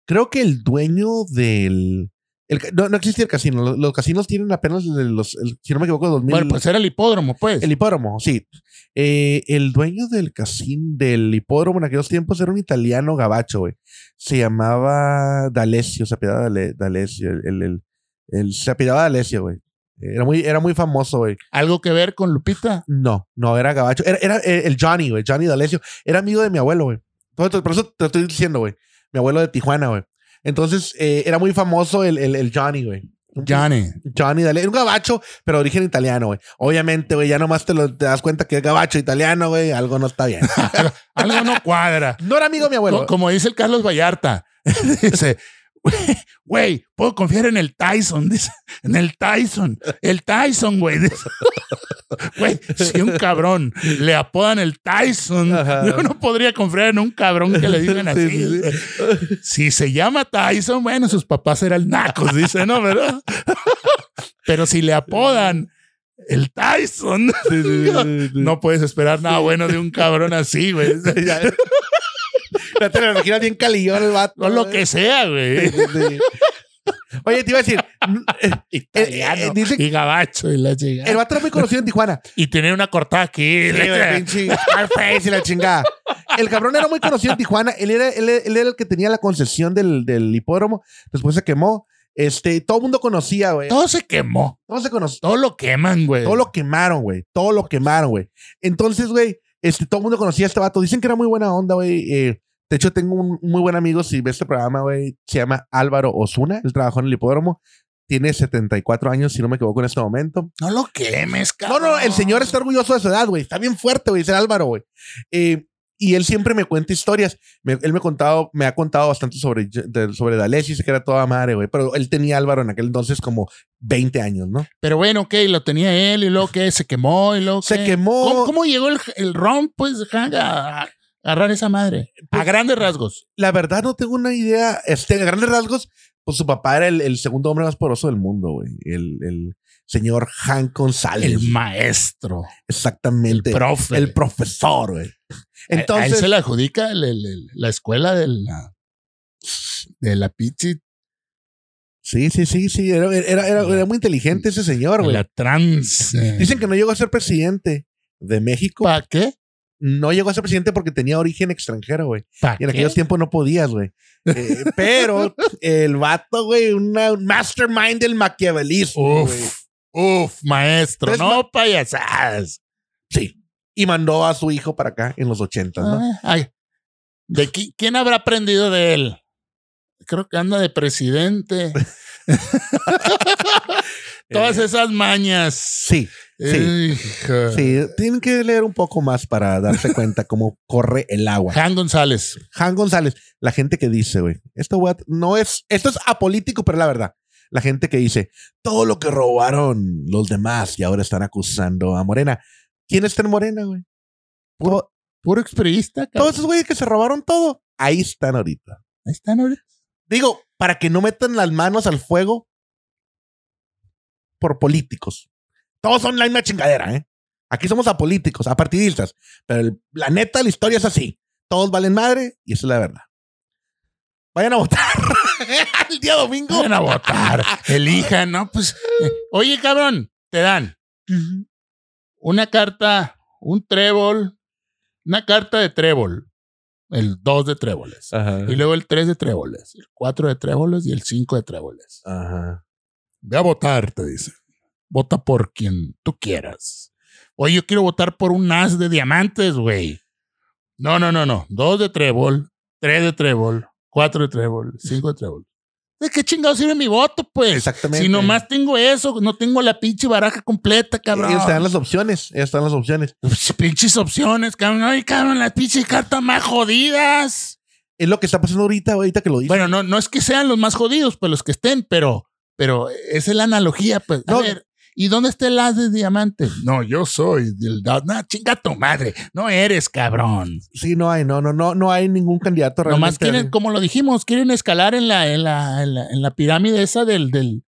creo que el dueño del, el no, no existe el casino. Los, los casinos tienen apenas los, el- si no me equivoco, 2000. Bueno, pues era el hipódromo, pues. El hipódromo, sí. Eh, el dueño del casino, del hipódromo en aquellos tiempos era un italiano gabacho, güey. Se llamaba D'Alessio, se apellidaba D'Ale- D'Alessio. El, el, se apellidaba D'Alessio, güey. Era muy, era muy famoso, güey. ¿Algo que ver con Lupita? No, no era gabacho. Era, era eh, el Johnny, güey. Johnny D'Alessio. Era amigo de mi abuelo, güey. Por eso te estoy diciendo, güey. Mi abuelo de Tijuana, güey. Entonces, eh, era muy famoso el, el, el Johnny, güey. Johnny. Johnny D'Alessio, un gabacho, pero de origen italiano, güey. Obviamente, güey, ya nomás te, lo, te das cuenta que es gabacho italiano, güey, algo no está bien. Algo no cuadra. No era amigo mi abuelo. Co- Como dice el Carlos Vallarta. Dice, "Güey, puedo confiar en el Tyson. Dice, en el Tyson. El Tyson, güey. Güey, si un cabrón le apodan el Tyson, Ajá. yo no podría confiar en un cabrón que le digan así. Sí, sí, sí. Si se llama Tyson, bueno, sus papás eran nacos, dice, ¿no? ¿Verdad? Pero si le apodan el Tyson, no puedes esperar nada bueno de un cabrón así, güey. Ya te lo imaginas bien calillón el vato. O lo güey. que sea, güey. Oye, te iba a decir, eh, Italiano eh, dice- y gabacho y la chingada. el vato era muy conocido en Tijuana. Y tenía una cortada aquí. Sí, pinche y la chingada. El cabrón era muy conocido en Tijuana. Él era, él, él era el que tenía la concesión del, del hipódromo. Después se quemó. Este, todo el mundo conocía, güey. Todo se quemó. Todo se conocía. Todo lo queman, güey. Todo lo quemaron, güey. Todo lo quemaron, güey. Entonces, güey, este, todo el mundo conocía a este vato. Dicen que era muy buena onda, güey. Eh, de hecho, tengo un muy buen amigo, si ve este programa, güey, se llama Álvaro Osuna. Él trabajó en el hipódromo. Tiene 74 años, si no me equivoco, en este momento. No lo quemes, No, cabrón. no, el señor está orgulloso de su edad, güey. Está bien fuerte, güey. El Álvaro, güey. Eh, y él siempre me cuenta historias. Me- él me, ha contado, me ha contado bastante sobre, de- sobre D'Alessio. Dice que era toda madre, güey. Pero él tenía Álvaro en aquel entonces como 20 años, ¿no? Pero bueno, ok, lo tenía él y luego que se quemó y luego Se qué? quemó. ¿Cómo, cómo llegó el, el ron, pues, a agarrar esa madre? A grandes rasgos. La verdad no tengo una idea. Este, a grandes rasgos, pues su papá era el, el segundo hombre más poderoso del mundo, güey. El, el señor Hank González. El maestro. El Exactamente. profe. El profesor, güey. A- a él Entonces, se le adjudica el- el- el- la escuela de la, de la pichi, sí, sí, sí, sí. Era, era, era- era muy inteligente ese señor, güey. la trans. eh, Dicen que no llegó a ser presidente de México. ¿Para qué? No llegó a ser presidente porque tenía origen extranjero, güey. ¿Para Y en aquellos tiempos no podías, güey. Eh, pero el vato, güey, un mastermind del maquiavelismo. Uf, uf, maestro, Entonces, no payasadas. Sí. Y mandó a su hijo para acá en los 80, ¿no? Ah, ay, ¿De qui- quién habrá aprendido de él? Creo que anda de presidente. Todas Eh, esas mañas. Sí, sí. Hija. sí. Tienen que leer un poco más para darse cuenta cómo corre el agua. Jan González. Han González, la gente que dice, güey, esto güey, no es, esto es apolítico, pero la verdad. La gente que dice, todo lo que robaron los demás y ahora están acusando a Morena. ¿Quién está en Morena, güey? Todo- Puro expriista. Todos esos güeyes que se robaron todo, ahí están ahorita. Ahí están ahorita. Digo, para que no metan las manos al fuego por políticos. Todos son la misma chingadera, ¿eh? Aquí somos apolíticos, apartidistas. Pero el- la neta, la historia es así. todos valen madre y esa es la verdad. Vayan a votar el día domingo. Vayan a votar. Elijan, ¿no? Pues, oye, cabrón, te dan una carta, un trébol, una carta de trébol, el 2 de tréboles, Ajá. y luego el 3 de tréboles, el 4 de tréboles y el 5 de tréboles. Ajá. Ve a votar, te dice. Vota por quien tú quieras. Oye, yo quiero votar por un as de diamantes, güey. No, no, no, no. Dos de trébol, tres de trébol, cuatro de trébol, cinco de trébol. ¿De qué chingado sirve mi voto, pues? Exactamente. Si nomás tengo eso, no tengo la pinche baraja completa, cabrón. Ellos te dan las opciones. Ellos te dan las opciones. Pues, pinches opciones, cabrón. Ay, cabrón, las pinches cartas más jodidas. Es lo que está pasando ahorita, ahorita que lo dices. Bueno, no, no es que sean los más jodidos, pues los que estén, pero, pero esa es la analogía, pues. A No. ver, ¿y dónde está el as de diamante? No, yo soy del da- No, chinga tu madre. No eres, cabrón. Sí, no hay, no, no, no, no hay ningún candidato Nomás realmente. quieren, como lo dijimos, quieren escalar en la, en la, en la, en la pirámide esa del, del,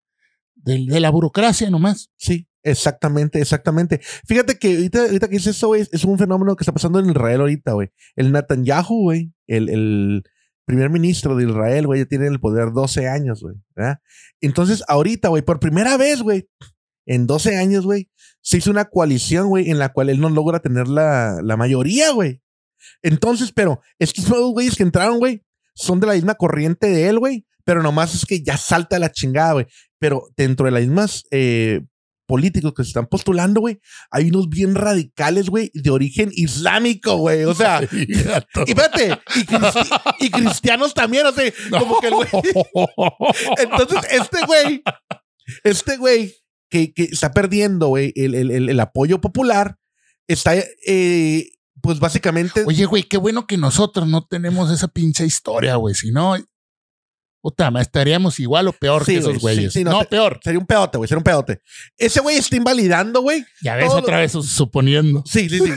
del- de la burocracia nomás. Sí, exactamente, exactamente. Fíjate que ahorita, ahorita que dices eso, güey, es un fenómeno que está pasando en Israel ahorita, güey. El Netanyahu, güey, el, el primer ministro de Israel, güey, ya tiene el poder 12 años, güey. Entonces, ahorita, güey, por primera vez, güey, en 12 años, güey, se hizo una coalición, güey, en la cual él no logra tener la, la mayoría, güey. Entonces, pero estos nuevos güeyes que entraron, güey, son de la misma corriente de él, güey, pero nomás es que ya salta la chingada, güey. Pero dentro de las mismas eh, políticos que se están postulando, güey, hay unos bien radicales, güey, de origen islámico, güey. O sea, y espérate, y, cristi- y cristianos también, o sea, como que el güey. Entonces, este güey, este güey que, que está perdiendo, güey, el, el- el- el apoyo popular, está, eh, pues básicamente. Oye, güey, qué bueno que nosotros no tenemos esa pinche historia, güey. Si no, puta, estaríamos igual o peor Sí, que esos sí, güeyes. sí, no peor. Sería un pedote, güey, sería un pedote. Ese güey está invalidando, güey. Ya ves otra lo- vez suponiendo. Sí, sí, sí.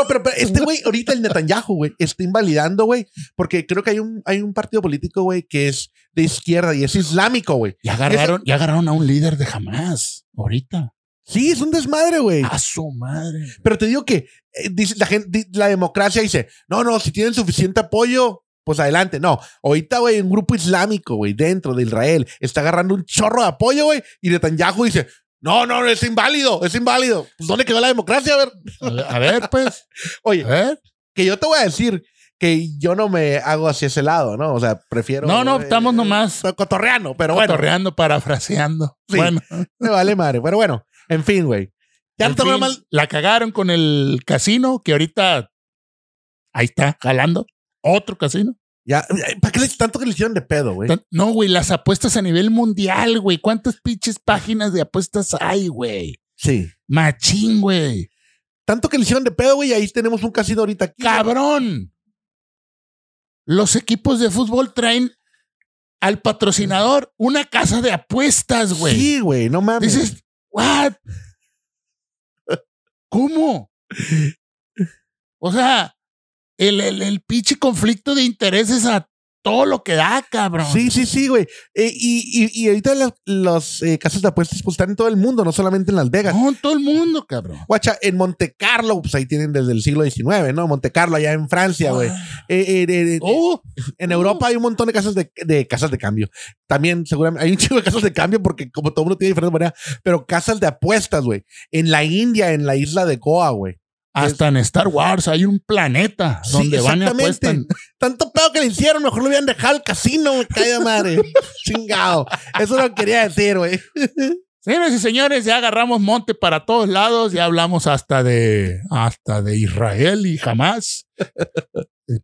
No, pero, pero este güey, ahorita el Netanyahu, güey, está invalidando, güey, porque creo que hay un, hay un partido político, güey, que es de izquierda y es islámico, güey. Ya agarraron, ya agarraron a un líder de jamás. Ahorita. Sí, es un desmadre, güey. A su madre. Pero te digo que eh, dice la gente, la democracia dice, no, no, si tienen suficiente apoyo, pues adelante. No, ahorita, güey, un grupo islámico, güey, dentro de Israel, está agarrando un chorro de apoyo, güey, y Netanyahu dice, no, no, es inválido, es inválido. Pues ¿dónde quedó la democracia? A ver, A ver, a ver, pues. oye, A ver. que yo te voy a decir que yo no me hago hacia ese lado, ¿no? O sea, prefiero. No, no, eh, estamos nomás Cotorreando, pero bueno, cotorreando, parafraseando. Sí. Bueno, me vale madre. Pero bueno, en fin, güey. Ya en fin, mal. la cagaron con el casino que ahorita ahí está, jalando. Otro casino. Ya, ¿para qué le tanto que le hicieron de pedo, güey? No, güey, las apuestas a nivel mundial, güey. ¿Cuántas pinches páginas de apuestas hay, güey? Sí. Machín, güey. Tanto que le hicieron de pedo, güey, y ahí tenemos un casino ahorita aquí. Cabrón. Los equipos de fútbol traen al patrocinador una casa de apuestas, güey. Sí, güey, no mames. Dices, ¿what? ¿Cómo? O sea, el, el, el pinche conflicto de intereses a todo lo que da, cabrón. Sí, sí, sí, güey. Eh, y, y, y ahorita las los, eh, casas de apuestas pues están en todo el mundo, no solamente en Las Vegas. No, en todo el mundo, cabrón. Guacha, en Monte Carlo, pues ahí tienen desde el siglo XIX, ¿no? Monte Carlo, allá en Francia, güey. Eh, eh, Oh, en Europa hay un montón de casas de, de casas de cambio. También, seguramente, hay un chico de casas de cambio porque como todo mundo tiene diferentes maneras, pero casas de apuestas, güey. En la India, en la isla de Goa, güey. Hasta en Star Wars hay un planeta Sí, donde van y exactamente. apuestan. Tanto pedo que le hicieron, mejor lo hubieran dejado al casino, me cae de madre. Chingado. Eso lo quería decir, güey. Señoras y señores, ya agarramos monte para todos lados, ya hablamos hasta de hasta de Israel y jamás,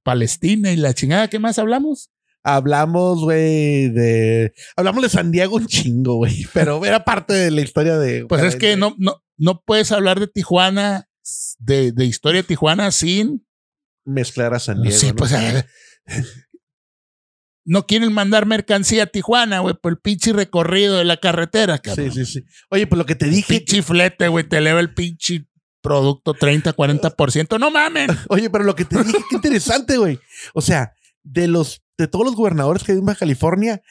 Palestina y la chingada. ¿Qué más hablamos? Hablamos, güey, de. Hablamos de San Diego un chingo, güey. Pero era parte de la historia de. Pues es que no, no, no puedes hablar de Tijuana, de, de historia de Tijuana sin. Mezclar a San Diego. sí, ¿no? pues eh, no quieren mandar mercancía a Tijuana, güey, por el pinche recorrido de la carretera, cabrón. Sí, sí, sí. Oye, pues lo que te dije. Pinche flete, güey, te eleva el pinche producto 30, 40%. No mamen. Oye, pero lo que te dije, qué interesante, güey. O sea, de los, de todos los gobernadores que hay en Baja California,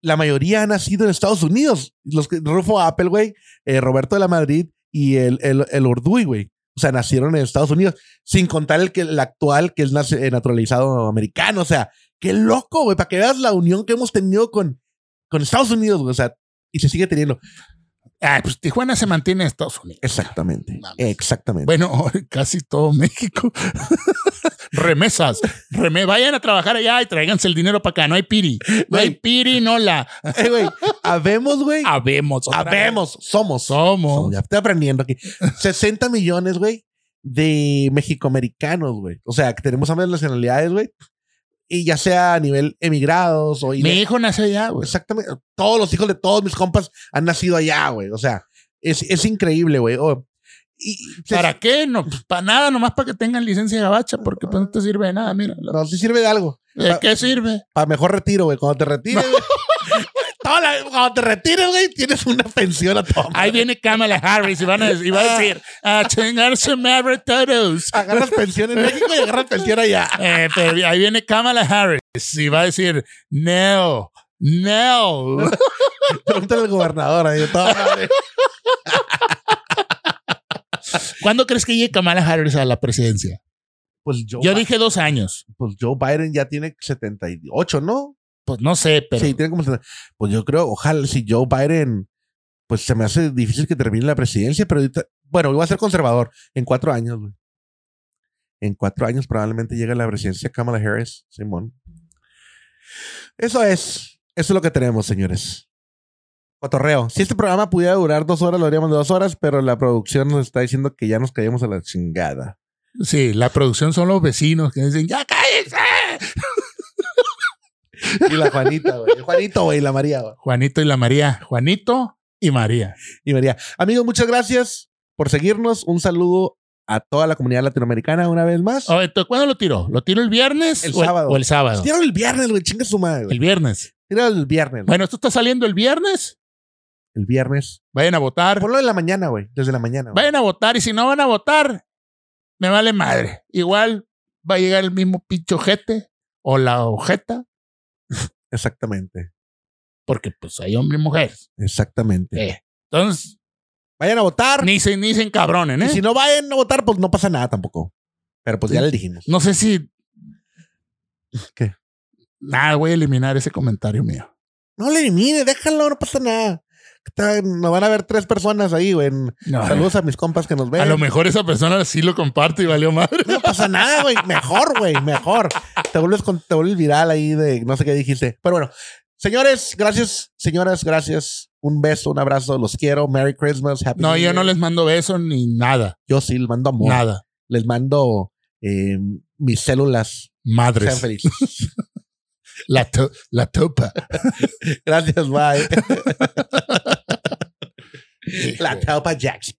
la mayoría han nacido en Estados Unidos. Los que, Rufo Apple, güey, eh, Roberto de la Madrid y el, el, el Orduy, güey. O sea, nacieron en Estados Unidos, sin contar el, que, el actual que es eh, naturalizado americano. O sea, qué loco, güey, para que veas la unión que hemos tenido con, con Estados Unidos, güey. O sea, y se sigue teniendo. Ah, pues Tijuana se mantiene en Estados Unidos. Exactamente. Exactamente. Bueno, casi todo México. Remesas. Reme vayan a trabajar allá y tráiganse el dinero para acá. No hay piri. No hay piri, no la. Eh, güey, habemos, güey. Habemos. vez. Habemos, somos. Somos. Ya estoy aprendiendo aquí. 60 millones, güey, de mexicoamericanos, güey. O sea, que tenemos ambas nacionalidades, güey. Y ya sea a nivel emigrados o... Mi hijo nace allá, güey. Exactamente. Todos los hijos de todos mis compas han nacido allá, güey. O sea, es, es increíble, güey. Oh, ¿Para qué? No, pues para nada, nomás para que tengan licencia gabacha, porque pues no te sirve de nada, mira. No, sí sirve de algo. ¿De qué sirve? Para mejor retiro, güey. Cuando te retires. toda la- cuando te retires, güey, tienes una pensión a todo. Ahí viene Kamala Harris y, van a, y va a decir, a chingarse madre todos. Agarras pensión en México y agarras pensión allá. Eh, pero ahí viene Kamala Harris y va a decir, no, no. Pregúntale al gobernador ahí. Toda madre. ¿Cuándo crees que llegue Kamala Harris a la presidencia? Pues Joe, Yo dije dos años. pues Joe Biden ya tiene 78, ¿no? Pues no sé, pero Sí, tiene como 70. Pues yo creo, ojalá si Joe Biden, pues se me hace difícil que termine la presidencia, pero ahorita, bueno, iba a ser conservador en cuatro años, güey. En cuatro años probablemente llega a la presidencia Kamala Harris, Simón. Eso es, eso es lo que tenemos, señores. Cotorreo. Si este programa pudiera durar dos horas, lo haríamos de dos horas, pero la producción nos está diciendo que ya nos caímos a la chingada. sí, la producción son los vecinos que dicen, ya cállense. Y la Juanita, güey. El Juanito, güey, y la María, güey. Juanito y la María. Juanito y María. y María. Amigos, muchas gracias por seguirnos. Un saludo a toda la comunidad latinoamericana una vez más. Oye, ¿tú ¿cuándo lo tiró? ¿Lo tiró el viernes El o, sábado. o el sábado? Tíralo el viernes, güey. Chinga su madre, El viernes. Tíralo el viernes. güey. Bueno, esto está saliendo el viernes. El viernes. Vayan a votar. Ponlo en la mañana, güey. Desde la mañana. güey. Vayan a votar y si no van a votar, me vale madre. Igual va a llegar el mismo pinche ojete o la ojeta, Exactamente. porque pues hay hombre y mujer. Exactamente. Eh, Entonces, Vayan a votar. ni se, ni se encabronen, Y ¿eh? si no vayan a votar, pues no pasa nada tampoco. Pero pues ya le dijimos. No sé si. ¿Qué? Nada, voy a eliminar ese comentario mío. No le elimine, déjalo, no pasa nada. Nos van a ver tres personas ahí, güey. No, Saludos a mis compas que nos ven. a lo mejor esa persona sí lo comparte y valió madre. No pasa nada, güey. Mejor, güey. Mejor. Te vuelves, con, te vuelves viral ahí de no sé qué dijiste. Pero bueno, señores, gracias. Señoras, gracias. Un beso, un abrazo. Los quiero. Merry Christmas. Happy No, New yo Year. no les mando besos ni nada. Yo sí les mando amor. Nada. Les mando eh, mis células. Madres. Sean felices. La, to- la topa. gracias, bye. La Taupa Jackson.